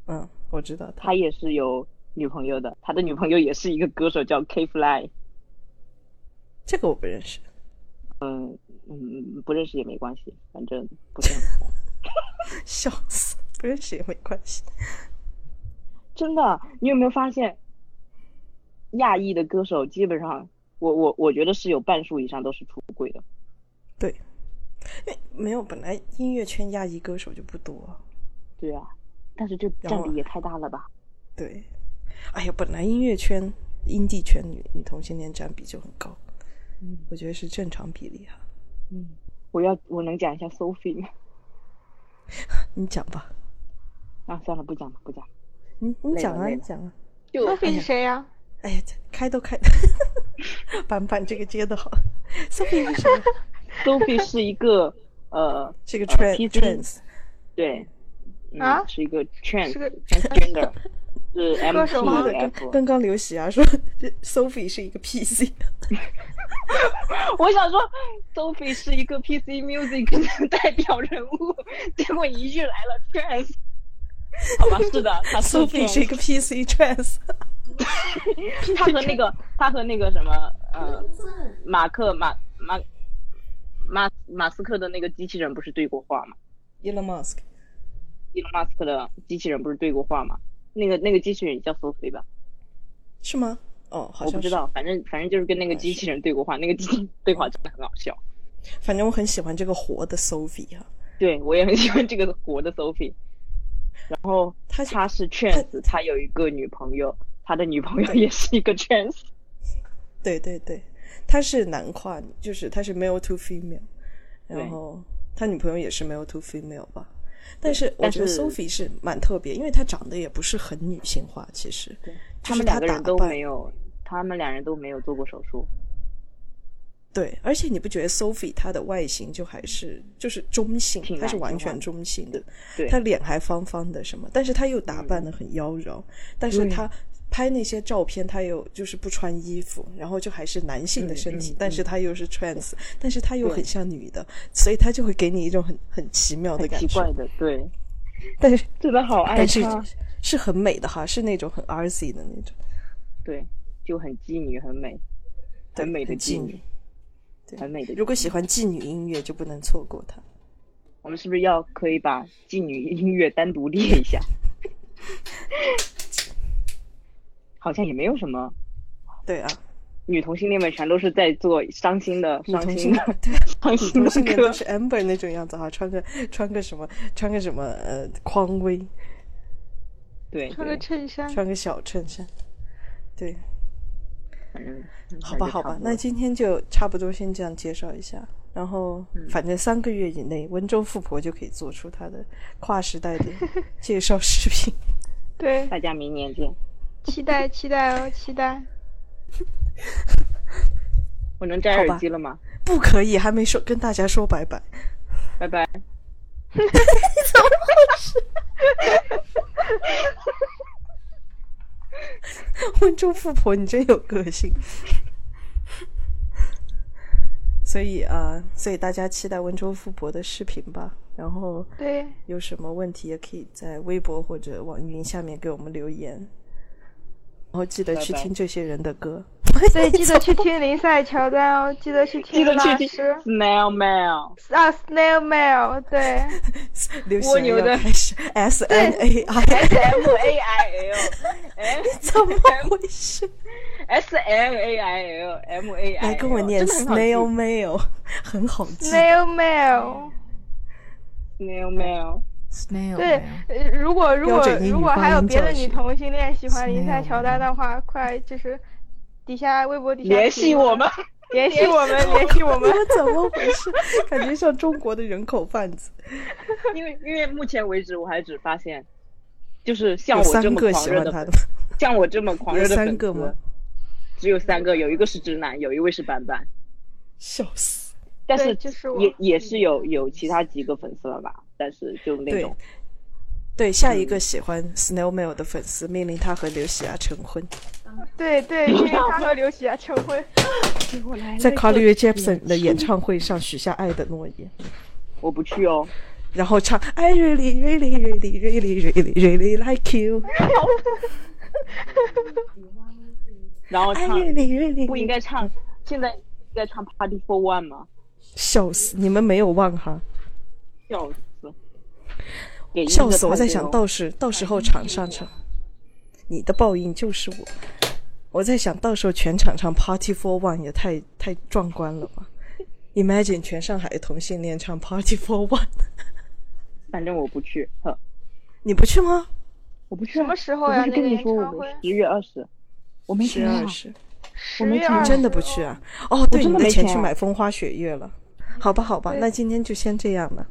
嗯，我知道他他。也是有女朋友的，他的女朋友也是一个歌手叫 K Fly，这个我不认识。嗯嗯，不认识也没关系，反正不是很 红。笑死，不认识也没关系。真的，你有没有发现，亚裔的歌手基本上，我我我觉得是有半数以上都是出柜的。对，因为没有，本来音乐圈亚裔歌手就不多。对啊，但是这占比也太大了吧？对，哎呀，本来音乐圈、音地圈女女同性恋占比就很高，嗯我觉得是正常比例啊。嗯，我要我能讲一下 Sophie 吗？你讲吧，啊，算了，不讲了，不讲了。你你讲啊，你讲啊。Sophie 是谁呀？哎呀，开都开，板板这个接的好。Sophie 是谁？Sophie 是一个呃是个呃 trans trans，对，嗯，啊是一个 trans 是个 transgender，是 M 歌 T F。刚刚刘喜啊说 Sophie 是一个 PC，我想说，Sophie 是一个 PC Music 的代表人物，结果一句来了 trans。好吧，是的，他 Sophie 是一个 PC trans，他和那个他和那个什么呃，马克马马马马斯克的那个机器人不是对过话吗？Elon Musk。伊隆马斯克的机器人不是对过话吗？那个那个机器人叫 Sophie 吧？是吗？哦，好像。我不知道，反正反正就是跟那个机器人对过话，那个机器 人对话真的很好笑。反正我很喜欢这个活的 Sophie 啊，对我也很喜欢这个活的 Sophie。然后他他是 Chance，他有一个女朋友，他的女朋友也是一个 Chance。对对对，他是男跨，就是他是 male to female，然后他女朋友也是 male to female 吧。但是我觉得 Sophie 是蛮特别，因为她长得也不是很女性化，其实。对他们两个人都打扮没有，他们两人都没有做过手术。对，而且你不觉得 Sophie 她的外形就还是就是中性，她是完全中性的，对，她脸还方方的什么，但是她又打扮的很妖娆，但是她拍那些照片，他又就是不穿衣服，然后就还是男性的身体，嗯嗯但是他又是 trans，但是他又很像女的，所以他就会给你一种很很奇妙的感觉，奇怪的，对，但是 真的好爱他。是很美的哈，是那种很 artsy 的那种，对，就很妓女，很美，很美的妓女对，很美的。如果喜欢妓女音乐，就不能错过他。我们是不是要可以把妓女音乐单独列一下？好像也没有什么对啊，女同性恋们全都是在做伤心的、伤心的、对，伤心的都。是 Amber 那种样子哈，穿个穿个什么穿个什么呃匡威，对，穿个衬衫，穿个小衬衫，对，反正好吧，好吧，那今天就差不多先这样介绍一下。然后，反正三个月以内，温州富婆就可以做出她的跨时代的 介绍视频。对，大家明年见。期待期待哦，期待。我能摘好吧耳机了吗？不可以，还没说跟大家说拜拜。拜拜。温州富婆，你真有个性。所以啊、呃所以大家期待温州富婆的视频吧。然后对，有什么问题也可以在微博或者网易云下面给我们留言。然后记得去听这些人的歌。对，记得去听林赛乔丹哦，记得去听老师。Snail Mail。啊，Snail Mail，对，蜗牛的。开始 S N A I，S M A I L，哎 怎么回事？，S M A I L M A I，来跟我念真的很好记。Snail Mail，Snail Mail，对，呃如果如果如果还有别的女同性恋喜欢林赛乔丹的话，快就是底下微博底下 联系我们，联系我们，联系我们。我 怎么回事？感觉像中国的人口贩子。因为因为目前为止我还只发现，就是像我这么狂热的粉喜欢他的，像我这么狂热的粉三个吗丝，只有三个，有一个是直男，有一位是板板，笑死。但是就是也也是有有其他几个粉丝了吧，但是就那对种对，下一个喜欢 Snowmail 的粉丝命令他和刘喜亚成婚，对对，因为他和刘喜亚成婚。在 Carly Rae Jepsen 的演唱会上许下爱的诺言，我不去哦，然后唱 I really really really really really really like you，然后唱 really really 不应该唱，现在应该唱 Party for One 吗？笑死！你们没有忘哈？笑死！笑死！我在想到到时到时候场上唱，你的报应就是我。我在想到时候全场唱 Party for One 也太太壮观了吧？Imagine 全上海的同性恋唱 Party for One，反正我不去，呵，你不去吗？我不去啊。什么时候呀我跟你说我们十月二十，我没十钱啊，二十，十月二没钱真的不去啊？哦，对，真你没钱去买风花雪月了。好吧，好吧，那今天就先这样了。